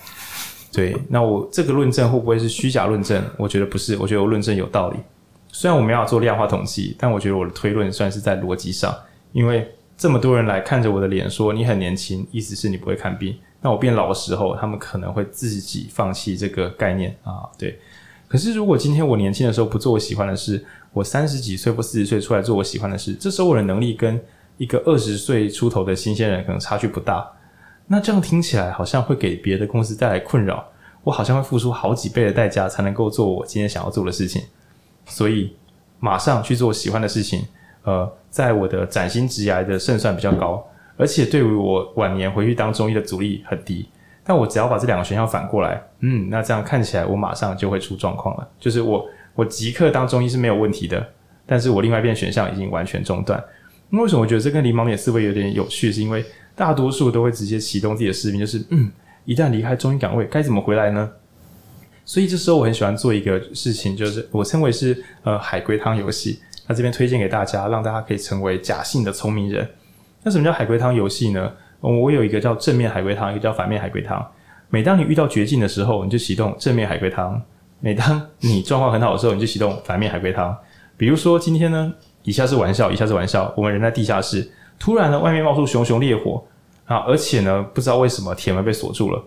Speaker 1: 对，那我这个论证会不会是虚假论证？我觉得不是，我觉得我论证有道理。虽然我没有做量化统计，但我觉得我的推论算是在逻辑上，因为这么多人来看着我的脸说你很年轻，意思是你不会看病。那我变老的时候，他们可能会自己放弃这个概念啊。对，可是如果今天我年轻的时候不做我喜欢的事，我三十几岁或四十岁出来做我喜欢的事，这时候我的能力跟一个二十岁出头的新鲜人可能差距不大。那这样听起来好像会给别的公司带来困扰，我好像会付出好几倍的代价才能够做我今天想要做的事情。所以马上去做喜欢的事情，呃，在我的崭新职涯的胜算比较高，而且对于我晚年回去当中医的阻力很低。但我只要把这两个选项反过来，嗯，那这样看起来我马上就会出状况了，就是我。我即刻当中医是没有问题的，但是我另外一边选项已经完全中断。那为什么我觉得这跟零盲点思维有点有趣？是因为大多数都会直接启动自己的士兵，就是嗯，一旦离开中医岗位，该怎么回来呢？所以这时候我很喜欢做一个事情，就是我称为是呃海龟汤游戏。那这边推荐给大家，让大家可以成为假性的聪明人。那什么叫海龟汤游戏呢？我有一个叫正面海龟汤，一个叫反面海龟汤。每当你遇到绝境的时候，你就启动正面海龟汤。每当你状况很好的时候，你就启动反面海龟汤。比如说今天呢，以下是玩笑，以下是玩笑。我们人在地下室，突然呢，外面冒出熊熊烈火啊，而且呢，不知道为什么铁门被锁住了。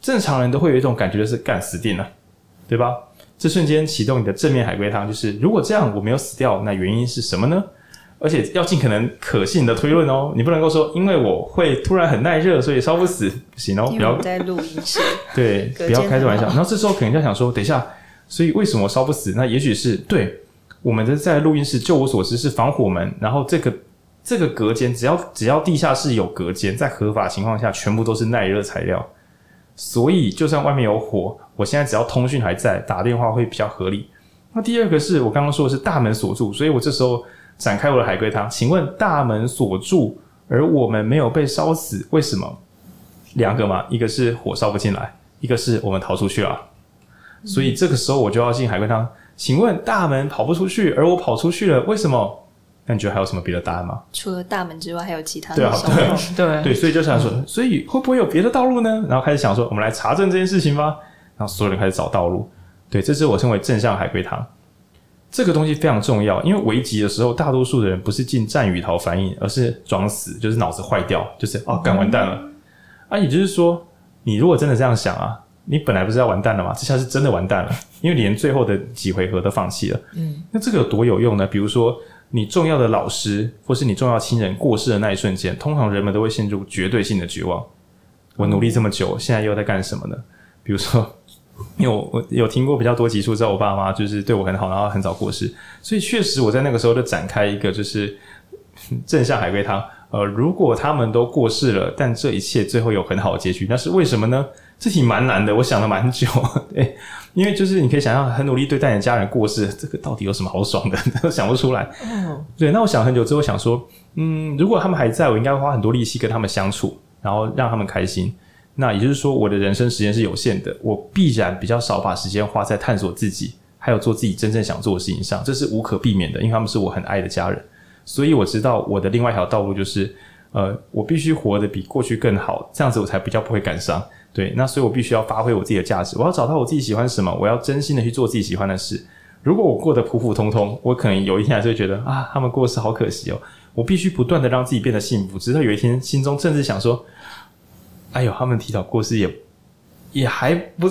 Speaker 1: 正常人都会有一种感觉，就是干死定了，对吧？这瞬间启动你的正面海龟汤，就是如果这样我没有死掉，那原因是什么呢？而且要尽可能可信的推论哦，你不能够说因为我会突然很耐热，所以烧不死，不行哦，不要
Speaker 2: 在录音室，[laughs]
Speaker 1: 对，不要开这玩笑。然后这时候可能就想说，等一下，所以为什么烧不死？那也许是对我们的在录音室，就我所知是防火门，然后这个这个隔间，只要只要地下室有隔间，在合法情况下，全部都是耐热材料，所以就算外面有火，我现在只要通讯还在，打电话会比较合理。那第二个是我刚刚说的是大门锁住，所以我这时候。展开我的海龟汤，请问大门锁住，而我们没有被烧死，为什么？两个嘛，一个是火烧不进来，一个是我们逃出去了。所以这个时候我就要进海龟汤。请问大门跑不出去，而我跑出去了，为什么？那你觉得还有什么别的答案吗？
Speaker 2: 除了大门之外，还有其他的？
Speaker 1: 对啊，[laughs] 对
Speaker 3: 对
Speaker 1: 对，所以就想说，所以会不会有别的道路呢？然后开始想说，我们来查证这件事情吧。然后所有人开始找道路。对，这是我称为正向海龟汤。这个东西非常重要，因为危急的时候，大多数的人不是进战与逃反应，而是装死，就是脑子坏掉，就是哦，干完蛋了。啊，也就是说，你如果真的这样想啊，你本来不是要完蛋了吗？这下是真的完蛋了，因为连最后的几回合都放弃了。嗯，那这个有多有用呢？比如说，你重要的老师或是你重要亲人过世的那一瞬间，通常人们都会陷入绝对性的绝望。我努力这么久，现在又在干什么呢？比如说。[laughs] 因为我我有听过比较多集数，知道我爸妈就是对我很好，然后很早过世，所以确实我在那个时候就展开一个就是 [laughs] 正向海龟汤。呃，如果他们都过世了，但这一切最后有很好的结局，那是为什么呢？这题蛮难的，我想了蛮久。[laughs] 对，因为就是你可以想象，很努力对待你的家人过世，这个到底有什么好爽的？[laughs] 都想不出来。嗯，对。那我想很久之后想说，嗯，如果他们还在，我应该花很多力气跟他们相处，然后让他们开心。那也就是说，我的人生时间是有限的，我必然比较少把时间花在探索自己，还有做自己真正想做的事情上，这是无可避免的，因为他们是我很爱的家人。所以我知道我的另外一条道路就是，呃，我必须活得比过去更好，这样子我才比较不会感伤。对，那所以我必须要发挥我自己的价值，我要找到我自己喜欢什么，我要真心的去做自己喜欢的事。如果我过得普普通通，我可能有一天还是会觉得啊，他们过世好可惜哦。我必须不断的让自己变得幸福，直到有一天心中甚至想说，哎呦，他们提早过世也也还不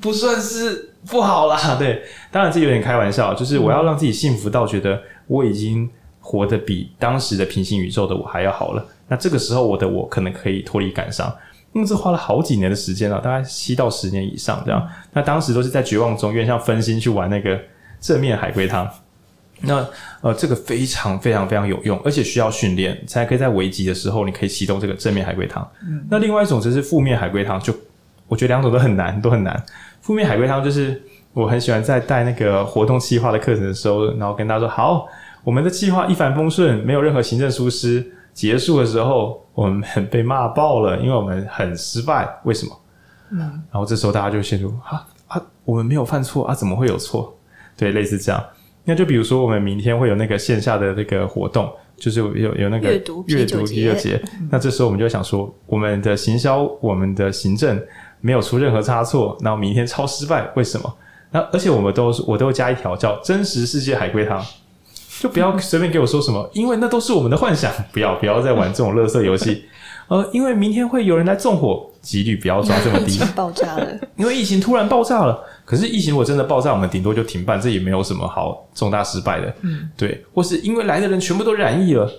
Speaker 1: 不算是不好啦。对，当然这有点开玩笑，就是我要让自己幸福到觉得我已经活得比当时的平行宇宙的我还要好了。那这个时候我的我可能可以脱离感伤。因为这花了好几年的时间了，大概七到十年以上这样。那当时都是在绝望中，有点像分心去玩那个正面海龟汤。那呃，这个非常非常非常有用，而且需要训练才可以在危急的时候，你可以启动这个正面海龟汤。嗯。那另外一种则是负面海龟汤，就我觉得两种都很难，都很难。负面海龟汤就是我很喜欢在带那个活动计划的课程的时候，然后跟大家说：好，我们的计划一帆风顺，没有任何行政疏失。结束的时候，我们被骂爆了，因为我们很失败。为什么？嗯，然后这时候大家就陷入啊啊，我们没有犯错啊，怎么会有错？对，类似这样。那就比如说，我们明天会有那个线下的那个活动，就是有有那个阅读阅读啤酒节。那这时候我们就想说，我们的行销、我们的行政没有出任何差错，那明天超失败，为什么？那而且我们都我都加一条叫真实世界海龟汤。就不要随便给我说什么，因为那都是我们的幻想。[laughs] 不要不要再玩这种垃圾游戏。[laughs] 呃，因为明天会有人来纵火，几率不要抓这么低。[laughs]
Speaker 2: 爆炸了，
Speaker 1: 因为疫情突然爆炸了。可是疫情如果真的爆炸，我们顶多就停办，这也没有什么好重大失败的。嗯，对。或是因为来的人全部都染疫了，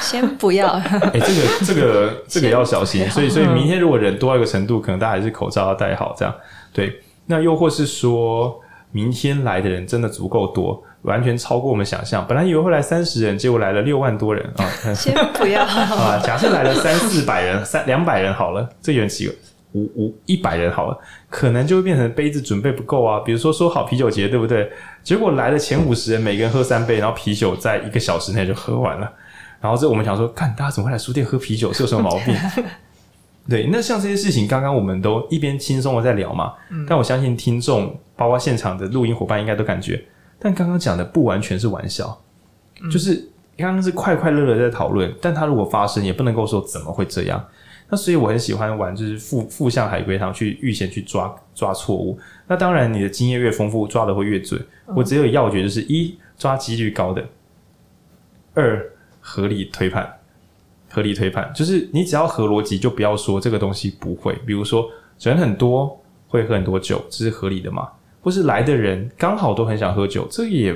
Speaker 2: 先不要。哎、
Speaker 1: 欸，这个这个这个要小心。所以所以明天如果人多到一个程度，可能大家还是口罩要戴好，这样。对。那又或是说明天来的人真的足够多。完全超过我们想象，本来以为会来三十人，结果来了六万多人啊！[laughs]
Speaker 2: 先不要 [laughs]
Speaker 1: 啊，假设来了三四百人，三两百人好了，这有点奇怪，五五一百人好了，可能就会变成杯子准备不够啊。比如说说好啤酒节，对不对？结果来了前五十人，每个人喝三杯，然后啤酒在一个小时内就喝完了。然后这我们想说，看大家怎么会来书店喝啤酒，是有什么毛病？对，那像这些事情，刚刚我们都一边轻松的在聊嘛，嗯、但我相信听众，包括现场的录音伙伴，应该都感觉。但刚刚讲的不完全是玩笑，嗯、就是刚刚是快快乐乐在讨论，但它如果发生，也不能够说怎么会这样。那所以我很喜欢玩，就是负负向海龟汤去预先去抓抓错误。那当然，你的经验越丰富，抓的会越准。嗯、我只有要诀，就是一抓几率高的，二合理推判，合理推判就是你只要合逻辑，就不要说这个东西不会。比如说人很多会喝很多酒，这是合理的嘛？或是来的人刚好都很想喝酒，这也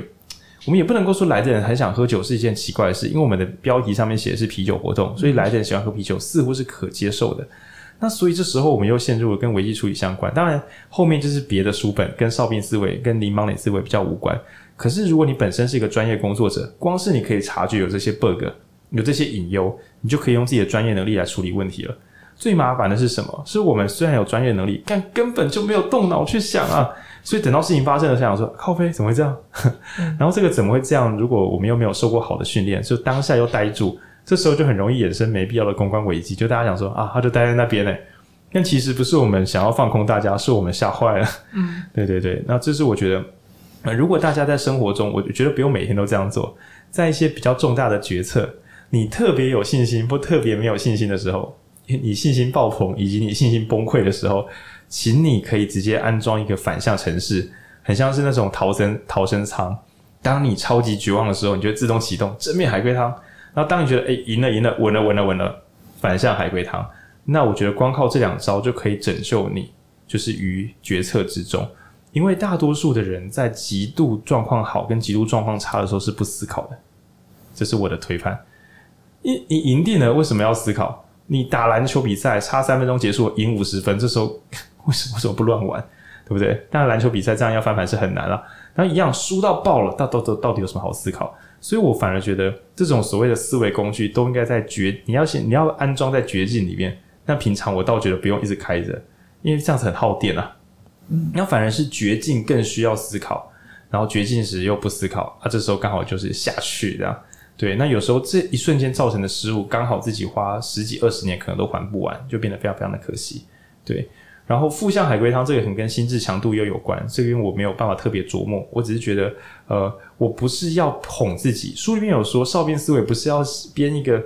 Speaker 1: 我们也不能够说来的人很想喝酒是一件奇怪的事，因为我们的标题上面写的是啤酒活动，所以来的人喜欢喝啤酒似乎是可接受的。那所以这时候我们又陷入了跟危机处理相关，当然后面就是别的书本跟哨兵思维跟零盲点思维比较无关。可是如果你本身是一个专业工作者，光是你可以察觉有这些 bug，有这些隐忧，你就可以用自己的专业能力来处理问题了。最麻烦的是什么？是我们虽然有专业能力，但根本就没有动脑去想啊。所以等到事情发生了，想说靠飞怎么会这样？[laughs] 然后这个怎么会这样？如果我们又没有受过好的训练，就当下又呆住，这时候就很容易衍生没必要的公关危机。就大家想说啊，他就待在那边嘞。但其实不是我们想要放空大家，是我们吓坏了。嗯，[laughs] 对对对。那这是我觉得，呃，如果大家在生活中，我觉得不用每天都这样做，在一些比较重大的决策，你特别有信心或特别没有信心的时候，你信心爆棚以及你信心崩溃的时候。请你可以直接安装一个反向程式，很像是那种逃生逃生舱。当你超级绝望的时候，你就会自动启动正面海龟汤。然后当你觉得诶赢了赢了稳了稳了稳了，反向海龟汤。那我觉得光靠这两招就可以拯救你，就是于决策之中。因为大多数的人在极度状况好跟极度状况差的时候是不思考的，这是我的推判。你你赢定了，为什么要思考？你打篮球比赛差三分钟结束，赢五十分，这时候。[laughs] 为什么为什么不乱玩，对不对？当然篮球比赛这样要翻盘是很难了。然后一样输到爆了，到到到到底有什么好思考？所以我反而觉得这种所谓的思维工具都应该在绝，你要先你要安装在绝境里面。那平常我倒觉得不用一直开着，因为这样子很耗电啊。嗯，然后反而是绝境更需要思考，然后绝境时又不思考，啊，这时候刚好就是下去这样。对，那有时候这一瞬间造成的失误，刚好自己花十几二十年可能都还不完，就变得非常非常的可惜。对。然后负向海龟汤这个很跟心智强度又有关，这个因为我没有办法特别琢磨，我只是觉得，呃，我不是要哄自己。书里面有说，哨兵思维不是要编一个，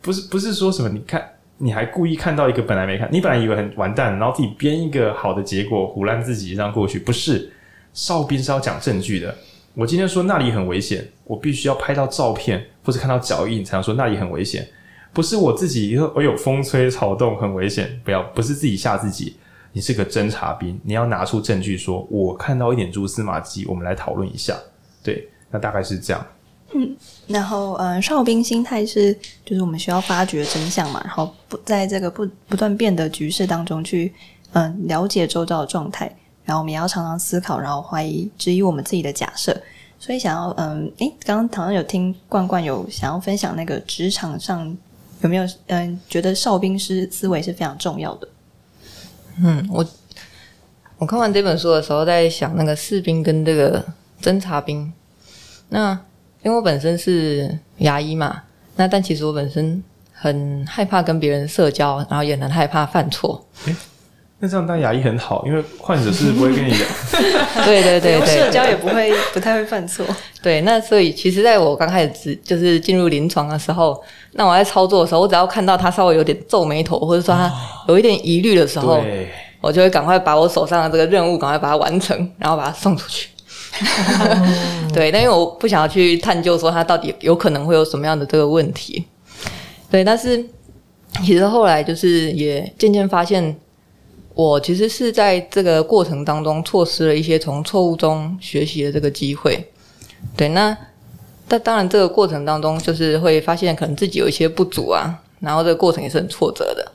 Speaker 1: 不是不是说什么，你看你还故意看到一个本来没看，你本来以为很完蛋，然后自己编一个好的结果唬烂自己让过去，不是，哨兵是要讲证据的。我今天说那里很危险，我必须要拍到照片或是看到脚印才能说那里很危险，不是我自己说我有风吹草动很危险，不要，不是自己吓自己。你是个侦察兵，你要拿出证据说，说我看到一点蛛丝马迹，我们来讨论一下。对，那大概是这样。
Speaker 2: 嗯，然后嗯，哨兵心态是，就是我们需要发掘真相嘛，然后不在这个不不断变的局势当中去嗯了解周遭的状态。然后我们也要常常思考，然后怀疑、质疑我们自己的假设。所以想要嗯，诶，刚刚好像有听冠冠有想要分享那个职场上有没有嗯，觉得哨兵师思维是非常重要的。
Speaker 4: 嗯，我我看完这本书的时候，在想那个士兵跟这个侦察兵。那因为我本身是牙医嘛，那但其实我本身很害怕跟别人社交，然后也很害怕犯错。
Speaker 1: 那这样当牙医很好，因为患者是不会跟你讲。[laughs]
Speaker 4: 对对对对，
Speaker 2: 社交也不会不太会犯错。
Speaker 4: 对，那所以其实在我刚开始就是进入临床的时候，那我在操作的时候，我只要看到他稍微有点皱眉头，或者说他有一点疑虑的时候，我就会赶快把我手上的这个任务赶快把它完成，然后把它送出去。[laughs] 对，但因为我不想要去探究说他到底有可能会有什么样的这个问题。对，但是其实后来就是也渐渐发现。我其实是在这个过程当中错失了一些从错误中学习的这个机会。对，那但当然这个过程当中就是会发现可能自己有一些不足啊，然后这个过程也是很挫折的。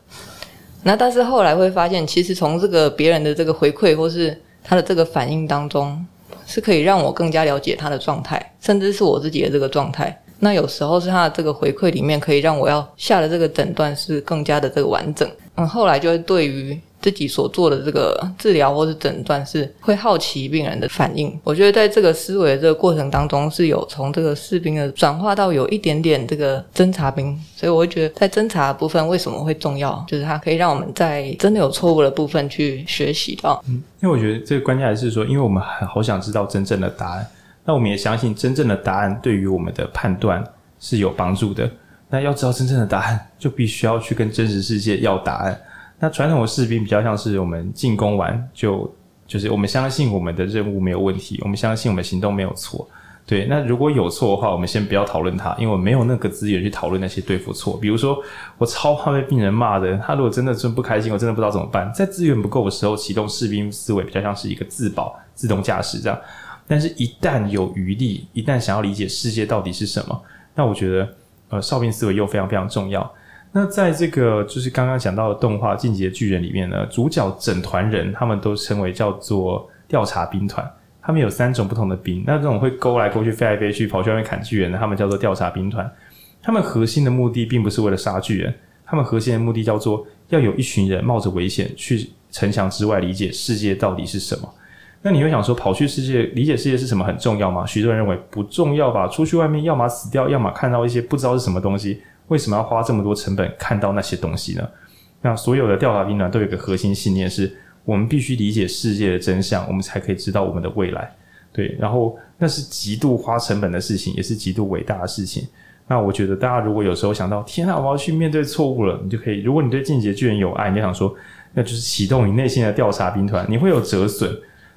Speaker 4: 那但是后来会发现，其实从这个别人的这个回馈或是他的这个反应当中，是可以让我更加了解他的状态，甚至是我自己的这个状态。那有时候是他的这个回馈里面可以让我要下的这个诊断是更加的这个完整。嗯，后来就会对于。自己所做的这个治疗或者诊断是会好奇病人的反应。我觉得在这个思维的这个过程当中，是有从这个士兵的转化到有一点点这个侦察兵。所以我会觉得在侦察的部分为什么会重要，就是它可以让我们在真的有错误的部分去学习到。
Speaker 1: 嗯，因为我觉得这个关键还是说，因为我们很好想知道真正的答案，那我们也相信真正的答案对于我们的判断是有帮助的。那要知道真正的答案，就必须要去跟真实世界要答案。那传统的士兵比较像是我们进攻完就就是我们相信我们的任务没有问题，我们相信我们行动没有错。对，那如果有错的话，我们先不要讨论它，因为我没有那个资源去讨论那些对付错。比如说，我超怕被病人骂的，他如果真的真不开心，我真的不知道怎么办。在资源不够的时候，启动士兵思维比较像是一个自保、自动驾驶这样。但是，一旦有余力，一旦想要理解世界到底是什么，那我觉得，呃，哨兵思维又非常非常重要。那在这个就是刚刚讲到的动画《进击的巨人》里面呢，主角整团人他们都称为叫做调查兵团，他们有三种不同的兵。那这种会勾来勾去、飞来飞去、跑去外面砍巨人的，他们叫做调查兵团。他们核心的目的并不是为了杀巨人，他们核心的目的叫做要有一群人冒着危险去城墙之外理解世界到底是什么。那你会想说，跑去世界理解世界是什么很重要吗？许多人认为不重要吧。出去外面，要么死掉，要么看到一些不知道是什么东西。为什么要花这么多成本看到那些东西呢？那所有的调查兵团都有一个核心信念是：我们必须理解世界的真相，我们才可以知道我们的未来。对，然后那是极度花成本的事情，也是极度伟大的事情。那我觉得大家如果有时候想到天啊，我要去面对错误了，你就可以。如果你对进击的巨人有爱，你就想说，那就是启动你内心的调查兵团。你会有折损，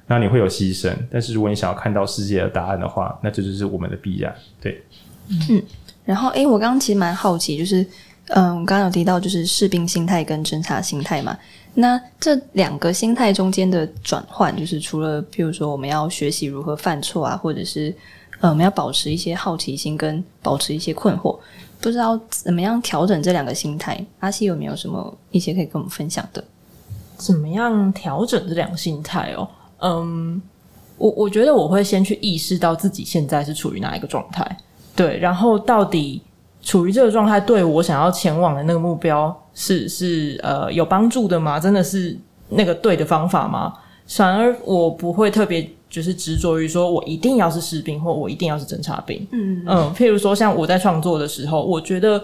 Speaker 1: 那你会有牺牲，但是如果你想要看到世界的答案的话，那这就是我们的必然。对，
Speaker 2: 嗯。然后，诶，我刚刚其实蛮好奇，就是，嗯，我刚刚有提到就是士兵心态跟侦察心态嘛，那这两个心态中间的转换，就是除了譬如说我们要学习如何犯错啊，或者是，呃，我们要保持一些好奇心跟保持一些困惑，不知道怎么样调整这两个心态，阿西有没有什么一些可以跟我们分享的？
Speaker 3: 怎么样调整这两个心态哦？嗯，我我觉得我会先去意识到自己现在是处于哪一个状态。对，然后到底处于这个状态，对我想要前往的那个目标是是呃有帮助的吗？真的是那个对的方法吗？反而我不会特别就是执着于说我一定要是士兵，或我一定要是侦察兵。嗯嗯，譬如说像我在创作的时候，我觉得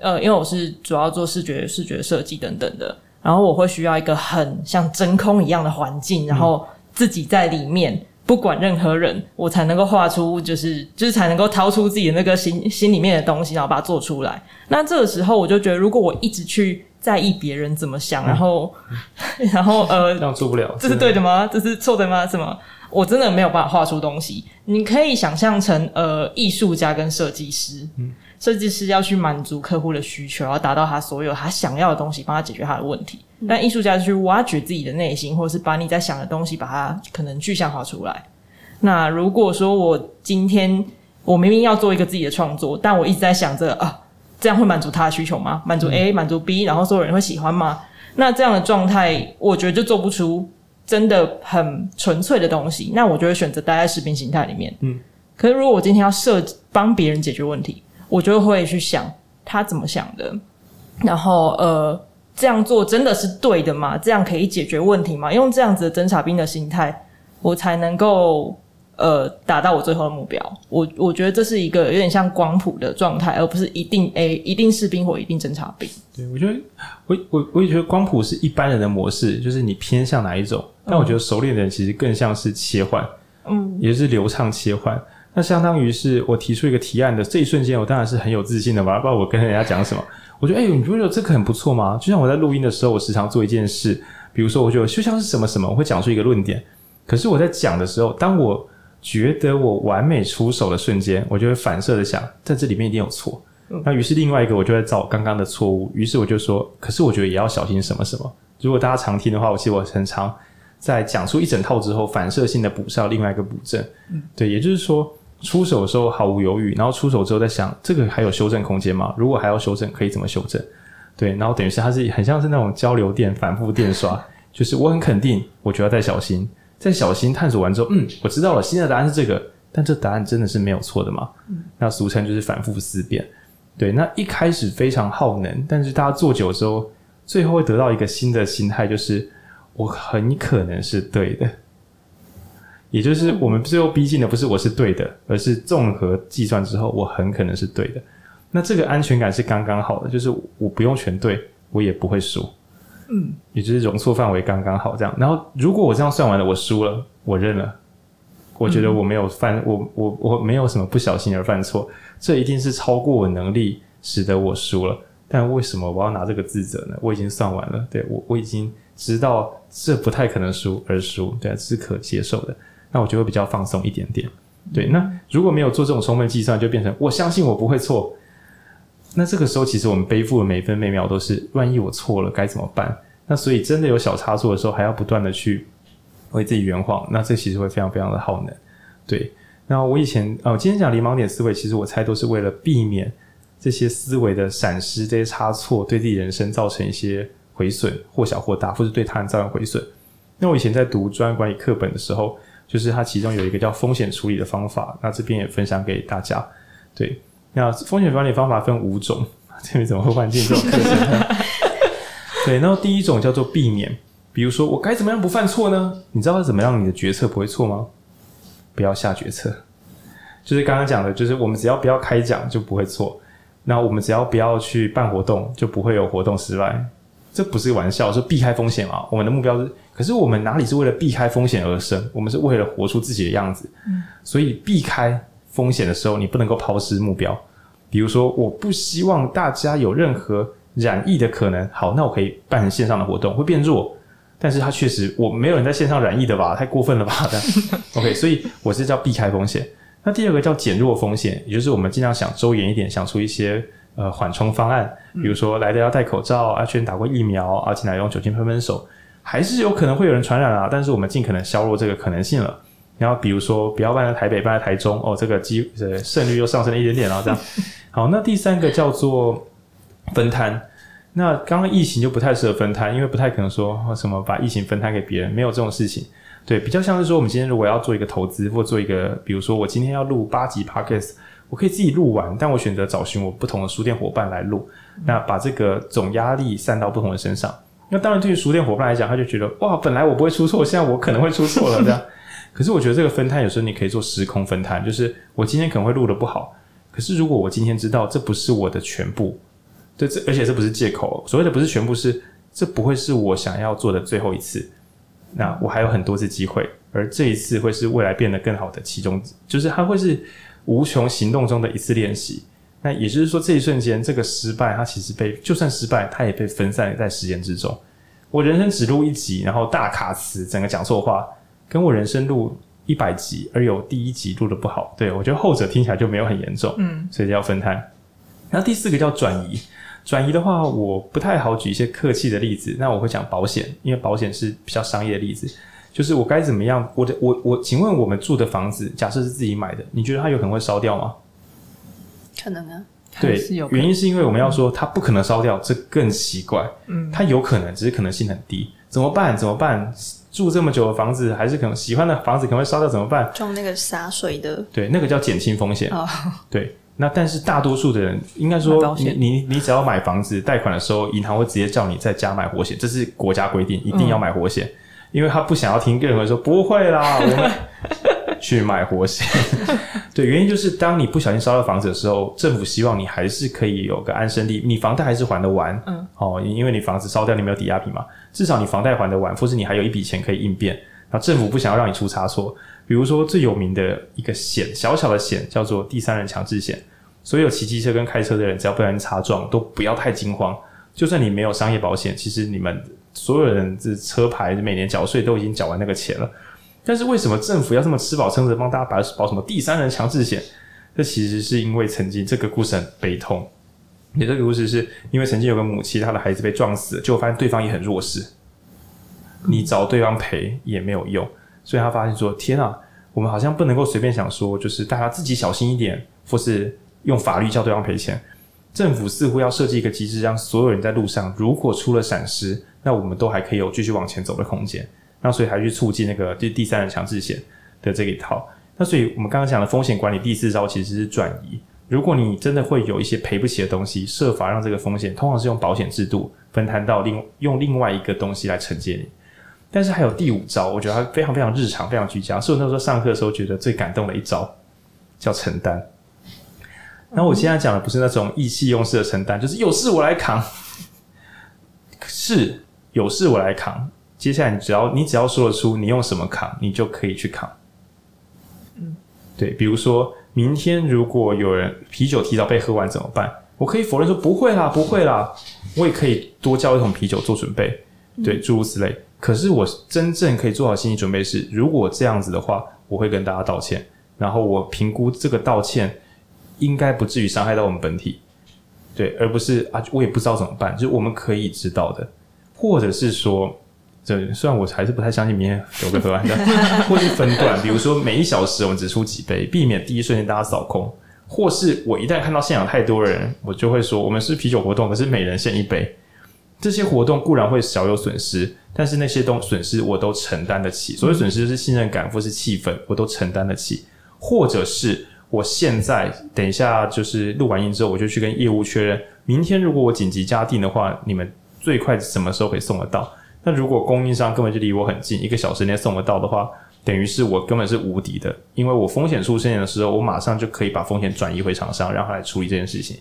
Speaker 3: 呃，因为我是主要做视觉视觉设计等等的，然后我会需要一个很像真空一样的环境，然后自己在里面。不管任何人，我才能够画出，就是就是才能够掏出自己的那个心心里面的东西，然后把它做出来。那这个时候，我就觉得，如果我一直去在意别人怎么想，嗯、然后 [laughs] 然后呃，
Speaker 1: 这样做不了，
Speaker 3: 这是对的吗？这是错的吗？什么？我真的没有办法画出东西。你可以想象成呃，艺术家跟设计师，嗯，设计师要去满足客户的需求，要达到他所有他想要的东西，帮他解决他的问题。嗯、但艺术家就去挖掘自己的内心，或者是把你在想的东西，把它可能具象化出来。那如果说我今天我明明要做一个自己的创作，但我一直在想着啊，这样会满足他的需求吗？满足 A，满足 B，然后所有人会喜欢吗？那这样的状态，我觉得就做不出真的很纯粹的东西。那我就会选择待在视频形态里面。嗯。可是如果我今天要设帮别人解决问题，我就会去想他怎么想的，然后呃，这样做真的是对的吗？这样可以解决问题吗？用这样子的侦察兵的心态，我才能够。呃，达到我最后的目标，我我觉得这是一个有点像光谱的状态，而不是一定 A 一定士兵或一定侦察兵。
Speaker 1: 对，我觉得我我我也觉得光谱是一般人的模式，就是你偏向哪一种。但我觉得熟练的人其实更像是切换，嗯，也就是流畅切换。那相当于是我提出一个提案的这一瞬间，我当然是很有自信的嘛，不知道我跟人家讲什么。我觉得，哎、欸，你不觉得这个很不错吗？就像我在录音的时候，我时常做一件事，比如说，我觉得就像是什么什么，我会讲出一个论点。可是我在讲的时候，当我觉得我完美出手的瞬间，我就会反射的想，在这里面一定有错。嗯、那于是另外一个，我就会找刚刚的错误。于是我就说，可是我觉得也要小心什么什么。如果大家常听的话，我其实我很常在讲出一整套之后，反射性的补上另外一个补正。嗯，对，也就是说，出手的时候毫无犹豫，然后出手之后在想，这个还有修正空间吗？如果还要修正，可以怎么修正？对，然后等于是它是很像是那种交流电反复电刷，[laughs] 就是我很肯定，我就要再小心。再小心探索完之后，嗯，我知道了，新的答案是这个，但这答案真的是没有错的吗？嗯，那俗称就是反复思辨。对，那一开始非常耗能，但是大家做久之后，最后会得到一个新的心态，就是我很可能是对的。也就是我们最后逼近的不是我是对的，而是综合计算之后，我很可能是对的。那这个安全感是刚刚好的，就是我不用全对，我也不会输。嗯，也就是容错范围刚刚好这样。然后，如果我这样算完了，我输了，我认了。我觉得我没有犯，我我我没有什么不小心而犯错，这一定是超过我能力，使得我输了。但为什么我要拿这个自责呢？我已经算完了，对，我我已经知道这不太可能输而输，对，这是可接受的。那我就会比较放松一点点。对，那如果没有做这种充分计算，就变成我相信我不会错。那这个时候，其实我们背负的每分每秒都是，万一我错了该怎么办？那所以真的有小差错的时候，还要不断的去为自己圆谎，那这其实会非常非常的耗能。对，那我以前哦，今天讲零盲点思维，其实我猜都是为了避免这些思维的闪失，这些差错对自己人生造成一些毁损，或小或大，或是对他人造成毁损。那我以前在读专业管理课本的时候，就是它其中有一个叫风险处理的方法，那这边也分享给大家。对。那风险管理方法分五种，[laughs] 这边怎么会换进这种课程呢？[laughs] 对，然后第一种叫做避免，比如说我该怎么样不犯错呢？你知道怎么样你的决策不会错吗？不要下决策，就是刚刚讲的，就是我们只要不要开讲就不会错，那我们只要不要去办活动就不会有活动失败，这不是玩笑，是避开风险啊。我们的目标是，可是我们哪里是为了避开风险而生？我们是为了活出自己的样子，嗯，所以避开。风险的时候，你不能够抛失目标。比如说，我不希望大家有任何染疫的可能。好，那我可以办线上的活动，会变弱。但是它确实，我没有人在线上染疫的吧？太过分了吧？这 [laughs] 样 OK，所以我是叫避开风险。那第二个叫减弱风险，也就是我们尽量想周延一点，想出一些呃缓冲方案。比如说，来的要戴口罩，啊，确认打过疫苗，而且来用酒精喷喷手，还是有可能会有人传染啊。但是我们尽可能削弱这个可能性了。然后比如说，不要办在台北，办在台中哦，这个机呃胜率又上升了一点点，然后这样。[laughs] 好，那第三个叫做分摊。那刚刚疫情就不太适合分摊，因为不太可能说什么把疫情分摊给别人，没有这种事情。对，比较像是说，我们今天如果要做一个投资，或做一个，比如说我今天要录八集 Podcast，我可以自己录完，但我选择找寻我不同的书店伙伴来录，那把这个总压力散到不同的身上。那当然，对于书店伙伴来讲，他就觉得哇，本来我不会出错，现在我可能会出错了，这样。[laughs] 可是我觉得这个分摊有时候你可以做时空分摊，就是我今天可能会录的不好，可是如果我今天知道这不是我的全部，对，这而且这不是借口，所谓的不是全部是这不会是我想要做的最后一次，那我还有很多次机会，而这一次会是未来变得更好的其中，就是它会是无穷行动中的一次练习。那也就是说，这一瞬间，这个失败，它其实被就算失败，它也被分散在时间之中。我人生只录一集，然后大卡词，整个讲错话，跟我人生录一百集，而有第一集录的不好，对，我觉得后者听起来就没有很严重，嗯，所以就要分摊。然后第四个叫转移，转移的话，我不太好举一些客气的例子，那我会讲保险，因为保险是比较商业的例子，就是我该怎么样，我的我我，请问我们住的房子，假设是自己买的，你觉得它有可能会烧掉吗？
Speaker 2: 可能啊，
Speaker 1: 对，原因是因为我们要说它不可能烧掉，这更奇怪。嗯，它有可能，只是可能性很低。怎么办？怎么办？住这么久的房子，还是可能喜欢的房子可能会烧掉，怎么办？
Speaker 2: 装那个洒水的，
Speaker 1: 对，那个叫减轻风险。哦，对。那但是大多数的人，应该说你你你只要买房子贷款的时候，银行会直接叫你在家买活险，这是国家规定，一定要买活险，嗯，因为他不想要听任何人说不会啦，我们。[laughs] 去买活险，[laughs] 对，原因就是当你不小心烧了房子的时候，政府希望你还是可以有个安身立，你房贷还是还得完，嗯，哦，因为你房子烧掉，你没有抵押品嘛，至少你房贷还得完，或是你还有一笔钱可以应变。那政府不想要让你出差错，比如说最有名的一个险，小小的险叫做第三人强制险，所有骑机车跟开车的人，只要不小心擦撞，都不要太惊慌。就算你没有商业保险，其实你们所有人这车牌每年缴税都已经缴完那个钱了。但是为什么政府要这么吃饱撑着帮大家保保什么第三人强制险？这其实是因为曾经这个故事很悲痛。你这个故事是因为曾经有个母亲，她的孩子被撞死就，发现对方也很弱势，你找对方赔也没有用，所以他发现说：天啊，我们好像不能够随便想说，就是大家自己小心一点，或是用法律叫对方赔钱。政府似乎要设计一个机制，让所有人在路上如果出了闪失，那我们都还可以有继续往前走的空间。那所以还去促进那个第第三人强制险的这一套。那所以我们刚刚讲的风险管理第四招其实是转移。如果你真的会有一些赔不起的东西，设法让这个风险，通常是用保险制度分摊到另用另外一个东西来承接你。但是还有第五招，我觉得它非常非常日常，非常居家，是我那时候上课的时候觉得最感动的一招，叫承担。那我现在讲的不是那种意气用事的承担，就是有事我来扛，[laughs] 是有事我来扛。接下来，你只要你只要说得出你用什么扛，你就可以去扛。嗯，对，比如说明天如果有人啤酒提早被喝完怎么办？我可以否认说不会啦，不会啦，我也可以多叫一桶啤酒做准备，对，诸如此类。可是我真正可以做好心理准备是，如果这样子的话，我会跟大家道歉，然后我评估这个道歉应该不至于伤害到我们本体，对，而不是啊，我也不知道怎么办，就是我们可以知道的，或者是说。对，虽然我还是不太相信明天有个喝完的，[laughs] 或是分段，比如说每一小时我们只出几杯，避免第一瞬间大家扫空，或是我一旦看到现场太多人，我就会说我们是啤酒活动，可是每人限一杯。这些活动固然会小有损失，但是那些东损失我都承担得起。所谓损失就是信任感或是气氛，我都承担得起。或者是我现在等一下就是录完音之后，我就去跟业务确认，明天如果我紧急加订的话，你们最快什么时候可以送得到？那如果供应商根本就离我很近，一个小时内送得到的话，等于是我根本是无敌的，因为我风险出现的时候，我马上就可以把风险转移回厂商，让他来处理这件事情。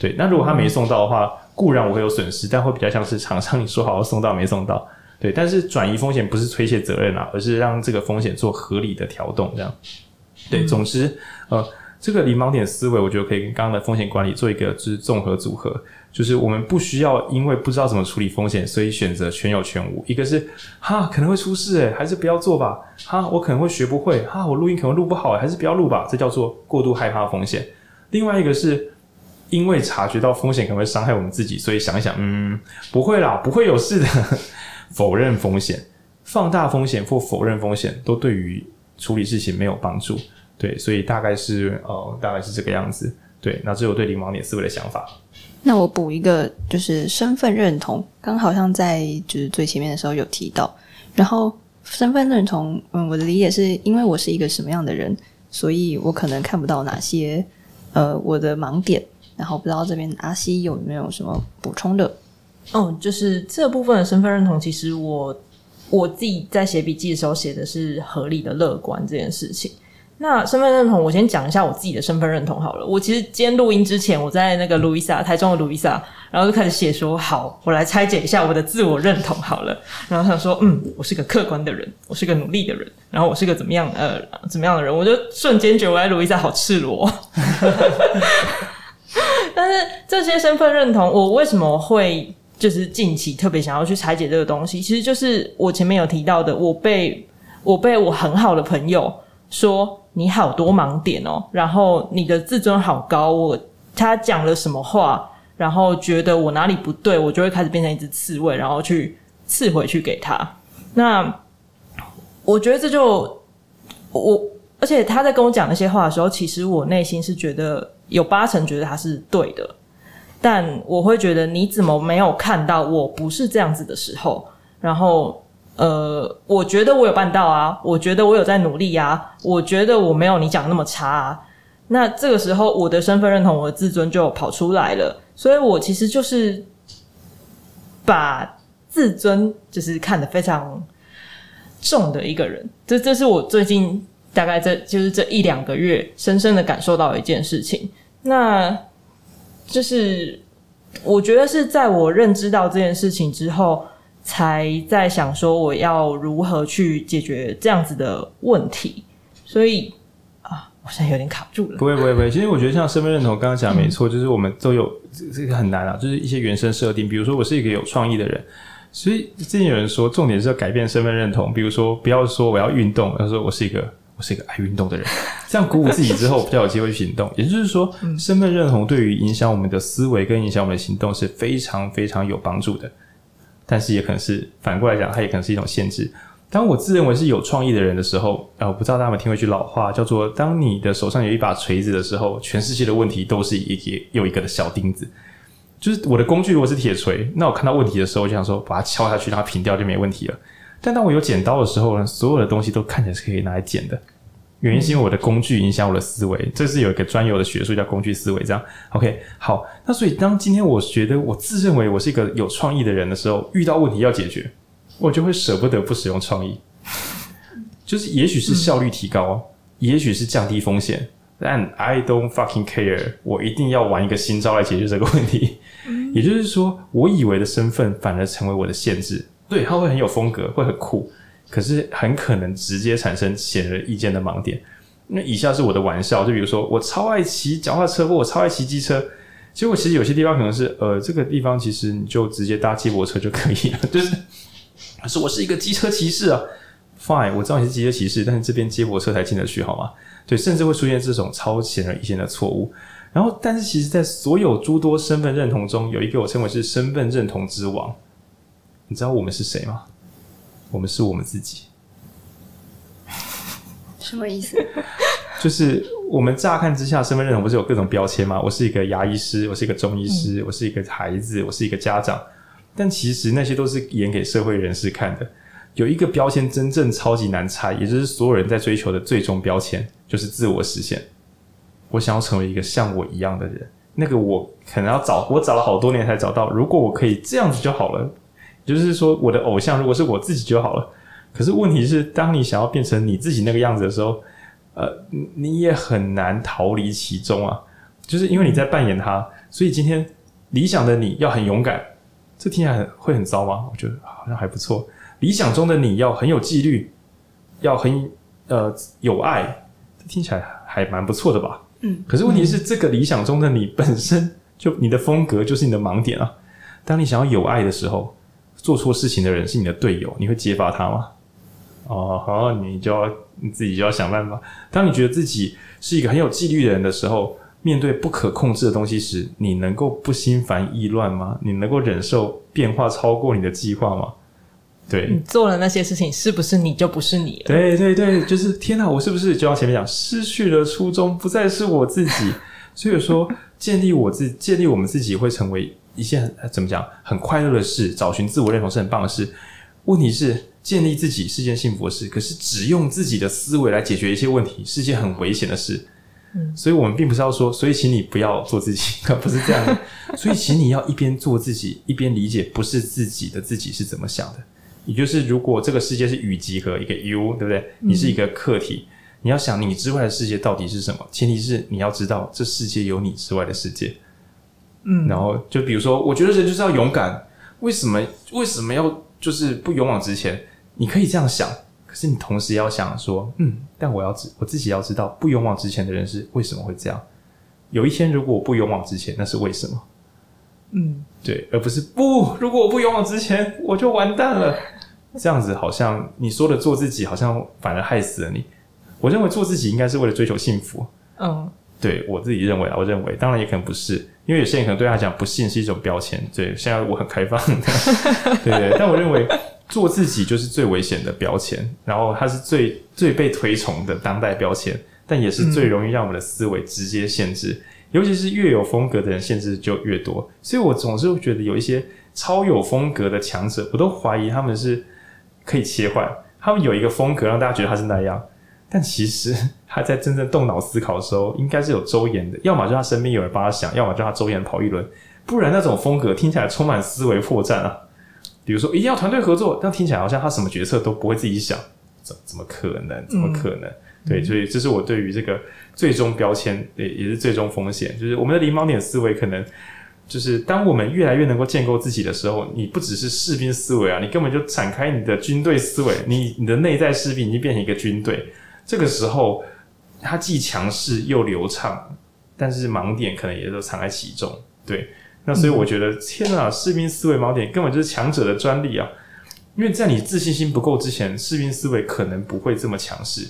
Speaker 1: 对，那如果他没送到的话，固然我会有损失，但会比较像是厂商你说好要送到没送到。对，但是转移风险不是推卸责任啊，而是让这个风险做合理的调动，这样。对，总之，呃。这个零盲点思维，我觉得可以跟刚刚的风险管理做一个就是综合组合，就是我们不需要因为不知道怎么处理风险，所以选择全有全无。一个是哈可能会出事诶，还是不要做吧。哈我可能会学不会，哈我录音可能录不好，还是不要录吧。这叫做过度害怕风险。另外一个是因为察觉到风险可能会伤害我们自己，所以想一想，嗯，不会啦，不会有事的。[laughs] 否认风险、放大风险或否认风险，都对于处理事情没有帮助。对，所以大概是呃，大概是这个样子。对，那这是我对零盲点思维的想法。
Speaker 2: 那我补一个，就是身份认同，刚好像在就是最前面的时候有提到。然后身份认同，嗯，我的理解是因为我是一个什么样的人，所以我可能看不到哪些呃我的盲点。然后不知道这边阿西有没有什么补充的？
Speaker 3: 哦，就是这部分的身份认同，其实我我自己在写笔记的时候写的是合理的乐观这件事情。那身份认同，我先讲一下我自己的身份认同好了。我其实今天录音之前，我在那个路易莎，台中的路易莎，然后就开始写说，好，我来拆解一下我的自我认同好了。然后想说，嗯，我是个客观的人，我是个努力的人，然后我是个怎么样呃怎么样的人，我就瞬间觉得我在路易莎好赤裸。但是这些身份认同，我为什么会就是近期特别想要去拆解这个东西？其实就是我前面有提到的，我被我被我很好的朋友说你好多盲点哦，然后你的自尊好高，我他讲了什么话，然后觉得我哪里不对，我就会开始变成一只刺猬，然后去刺回去给他。那我觉得这就我，而且他在跟我讲那些话的时候，其实我内心是觉得有八成觉得他是对的，但我会觉得你怎么没有看到我不是这样子的时候？然后呃，我觉得我有办到啊，我觉得我有在努力啊，我觉得我没有你讲那么差啊。那这个时候，我的身份认同、我的自尊就跑出来了，所以我其实就是把自尊就是看得非常重的一个人。这这是我最近大概这就是这一两个月深深的感受到一件事情。那就是我觉得是在我认知到这件事情之后，才在想说我要如何去解决这样子的问题。所以啊。我现在有点卡住了。
Speaker 1: 不会不会不会，其实我觉得像身份认同，刚刚讲没错，就是我们都有这个很难啊，就是一些原生设定。比如说，我是一个有创意的人，所以之前有人说，重点是要改变身份认同。比如说，不要说我要运动，要说我是一个我是一个爱运动的人，这样鼓舞自己之后，比较有机会去行动。也就是说，身份认同对于影响我们的思维跟影响我们的行动是非常非常有帮助的，但是也可能是反过来讲，它也可能是一种限制。当我自认为是有创意的人的时候，呃，我不知道大家有没有听过一句老话，叫做“当你的手上有一把锤子的时候，全世界的问题都是一个又一个的小钉子。”就是我的工具如果是铁锤，那我看到问题的时候，我就想说把它敲下去，让它平掉就没问题了。但当我有剪刀的时候呢，所有的东西都看起来是可以拿来剪的。原因是因为我的工具影响我的思维，这是有一个专有的学术叫工具思维。这样，OK，好。那所以当今天我觉得我自认为我是一个有创意的人的时候，遇到问题要解决。我就会舍不得不使用创意，[laughs] 就是也许是效率提高，嗯、也许是降低风险，但 I don't fucking care，我一定要玩一个新招来解决这个问题。嗯、也就是说，我以为的身份反而成为我的限制。对，它会很有风格，会很酷，可是很可能直接产生显而易见的盲点。那以下是我的玩笑，就比如说我超爱骑脚踏车，或我超爱骑机车，结果其实有些地方可能是呃，这个地方其实你就直接搭接驳车就可以了，[laughs] 就是。可是我是一个机车骑士啊，Fine，我知道你是机车骑士，但是这边接驳车才进得去，好吗？对，甚至会出现这种超显而易见的错误。然后，但是其实，在所有诸多身份认同中，有一个我称为是身份认同之王。你知道我们是谁吗？我们是我们自己。
Speaker 2: 什么意思？[laughs]
Speaker 1: 就是我们乍看之下，身份认同不是有各种标签吗？我是一个牙医师，我是一个中医师，嗯、我是一个孩子，我是一个家长。但其实那些都是演给社会人士看的。有一个标签真正超级难拆，也就是所有人在追求的最终标签，就是自我实现。我想要成为一个像我一样的人，那个我可能要找，我找了好多年才找到。如果我可以这样子就好了，就是说我的偶像如果是我自己就好了。可是问题是，当你想要变成你自己那个样子的时候，呃，你也很难逃离其中啊。就是因为你在扮演他，所以今天理想的你要很勇敢。这听起来会很糟吗？我觉得好像还不错。理想中的你要很有纪律，要很呃有爱，这听起来还蛮不错的吧？嗯。可是问题是，这个理想中的你本身就你的风格就是你的盲点啊。当你想要有爱的时候，做错事情的人是你的队友，你会揭发他吗？哦，好，你就要你自己就要想办法。当你觉得自己是一个很有纪律的人的时候。面对不可控制的东西时，你能够不心烦意乱吗？你能够忍受变化超过你的计划吗？对，
Speaker 3: 你做了那些事情，是不是你就不是你了？
Speaker 1: 对对对，就是天哪！我是不是就像前面讲，失去了初衷，不再是我自己？所以说，建立我自建立我们自己，会成为一件怎么讲很快乐的事。找寻自我认同是很棒的事。问题是，建立自己是件幸福的事，可是只用自己的思维来解决一些问题，是件很危险的事。嗯所以，我们并不是要说，所以，请你不要做自己，不是这样的。所以，请你要一边做自己，一边理解不是自己的自己是怎么想的。也就是，如果这个世界是雨集合一个 you，对不对？你是一个客体，你要想你之外的世界到底是什么？前提是你要知道这世界有你之外的世界。嗯，然后就比如说，我觉得人就是要勇敢。为什么？为什么要就是不勇往直前？你可以这样想。可是你同时要想说，嗯，但我要知我自己要知道，不勇往直前的人是为什么会这样？有一天如果我不勇往直前，那是为什么？
Speaker 3: 嗯，
Speaker 1: 对，而不是不，如果我不勇往直前，我就完蛋了。这样子好像你说的做自己，好像反而害死了你。我认为做自己应该是为了追求幸福。
Speaker 3: 嗯，
Speaker 1: 对我自己认为啊，我认为，当然也可能不是，因为有些人可能对他讲不幸是一种标签。对，现在我很开放的，[laughs] 对对。但我认为做自己就是最危险的标签，然后它是最最被推崇的当代标签，但也是最容易让我们的思维直接限制。嗯尤其是越有风格的人，限制就越多，所以我总是会觉得有一些超有风格的强者，我都怀疑他们是可以切换，他们有一个风格让大家觉得他是那样，但其实 [laughs] 他在真正动脑思考的时候，应该是有周延的，要么就他身边有人帮他想，要么就他周延跑一轮，不然那种风格听起来充满思维破绽啊。比如说一定要团队合作，但听起来好像他什么决策都不会自己想，怎怎么可能？怎么可能？嗯对，所以这是我对于这个最终标签，也也是最终风险，就是我们的零盲点思维，可能就是当我们越来越能够建构自己的时候，你不只是士兵思维啊，你根本就展开你的军队思维，你你的内在士兵已经变成一个军队，这个时候它既强势又流畅，但是盲点可能也都藏在其中。对，那所以我觉得，天啊，士兵思维盲点根本就是强者的专利啊！因为在你自信心不够之前，士兵思维可能不会这么强势。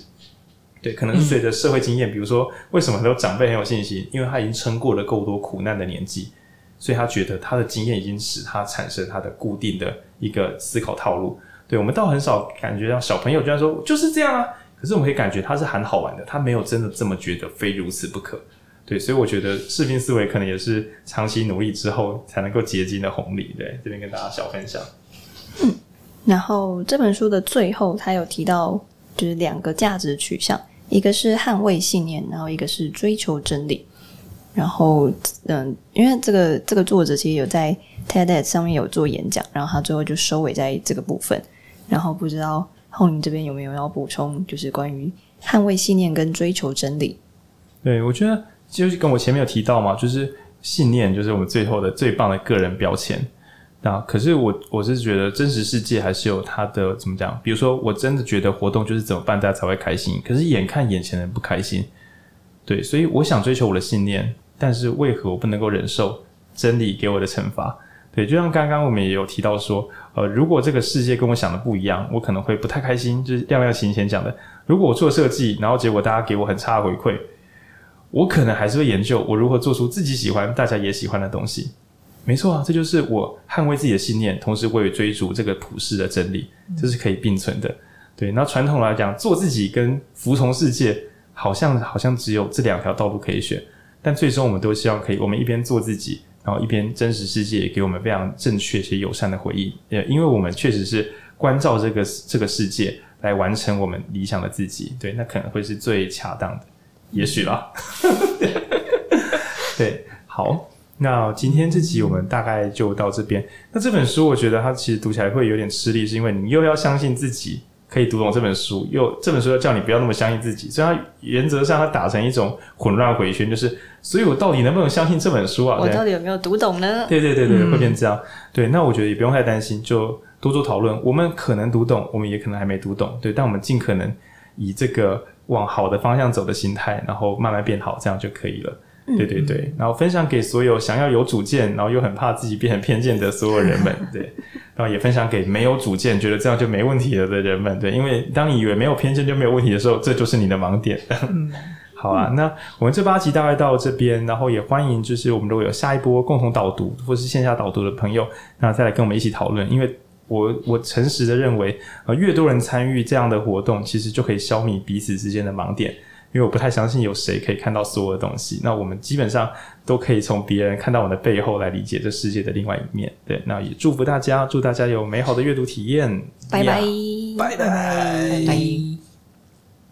Speaker 1: 对，可能是随着社会经验，比如说，为什么很多长辈很有信心？因为他已经撑过了够多苦难的年纪，所以他觉得他的经验已经使他产生他的固定的一个思考套路。对，我们倒很少感觉到小朋友居然说就是这样啊，可是我们可以感觉他是很好玩的，他没有真的这么觉得非如此不可。对，所以我觉得士兵思维可能也是长期努力之后才能够结晶的红利。对，这边跟大家小分享。
Speaker 2: 嗯，然后这本书的最后，他有提到就是两个价值取向。一个是捍卫信念，然后一个是追求真理。然后，嗯，因为这个这个作者其实有在 TEDx 上面有做演讲，然后他最后就收尾在这个部分。然后不知道后你这边有没有要补充，就是关于捍卫信念跟追求真理。
Speaker 1: 对，我觉得就是跟我前面有提到嘛，就是信念就是我们最后的最棒的个人标签。那可是我我是觉得真实世界还是有它的怎么讲？比如说我真的觉得活动就是怎么办大家才会开心，可是眼看眼前人不开心，对，所以我想追求我的信念，但是为何我不能够忍受真理给我的惩罚？对，就像刚刚我们也有提到说，呃，如果这个世界跟我想的不一样，我可能会不太开心。就是亮亮琴前讲的，如果我做设计，然后结果大家给我很差的回馈，我可能还是会研究我如何做出自己喜欢、大家也喜欢的东西。没错啊，这就是我捍卫自己的信念，同时我也追逐这个普世的真理，这是可以并存的。对，那传统来讲，做自己跟服从世界，好像好像只有这两条道路可以选。但最终，我们都希望可以，我们一边做自己，然后一边真实世界给我们非常正确且友善的回应。呃，因为我们确实是关照这个这个世界来完成我们理想的自己。对，那可能会是最恰当的，也许啦。[laughs] 对，好。那今天这集我们大概就到这边。那这本书我觉得它其实读起来会有点吃力，是因为你又要相信自己可以读懂这本书，又这本书要叫你不要那么相信自己，所以它原则上它打成一种混乱回圈，就是所以我到底能不能相信这本书啊？
Speaker 2: 我到底有没有读懂呢？
Speaker 1: 对对对对，会变这样。嗯、对，那我觉得也不用太担心，就多做讨论。我们可能读懂，我们也可能还没读懂。对，但我们尽可能以这个往好的方向走的心态，然后慢慢变好，这样就可以了。对对对，然后分享给所有想要有主见，然后又很怕自己变成偏见的所有人们，[laughs] 对，然后也分享给没有主见，觉得这样就没问题了的人们，对，因为当你以为没有偏见就没有问题的时候，这就是你的盲点。[laughs] 好啊，那我们这八集大概到这边，然后也欢迎就是我们如果有下一波共同导读或是线下导读的朋友，那再来跟我们一起讨论，因为我我诚实的认为，呃，越多人参与这样的活动，其实就可以消弭彼此之间的盲点。因为我不太相信有谁可以看到所有的东西，那我们基本上都可以从别人看到我们的背后来理解这世界的另外一面。对，那也祝福大家，祝大家有美好的阅读体验。
Speaker 2: 拜拜，
Speaker 1: 拜拜，拜拜。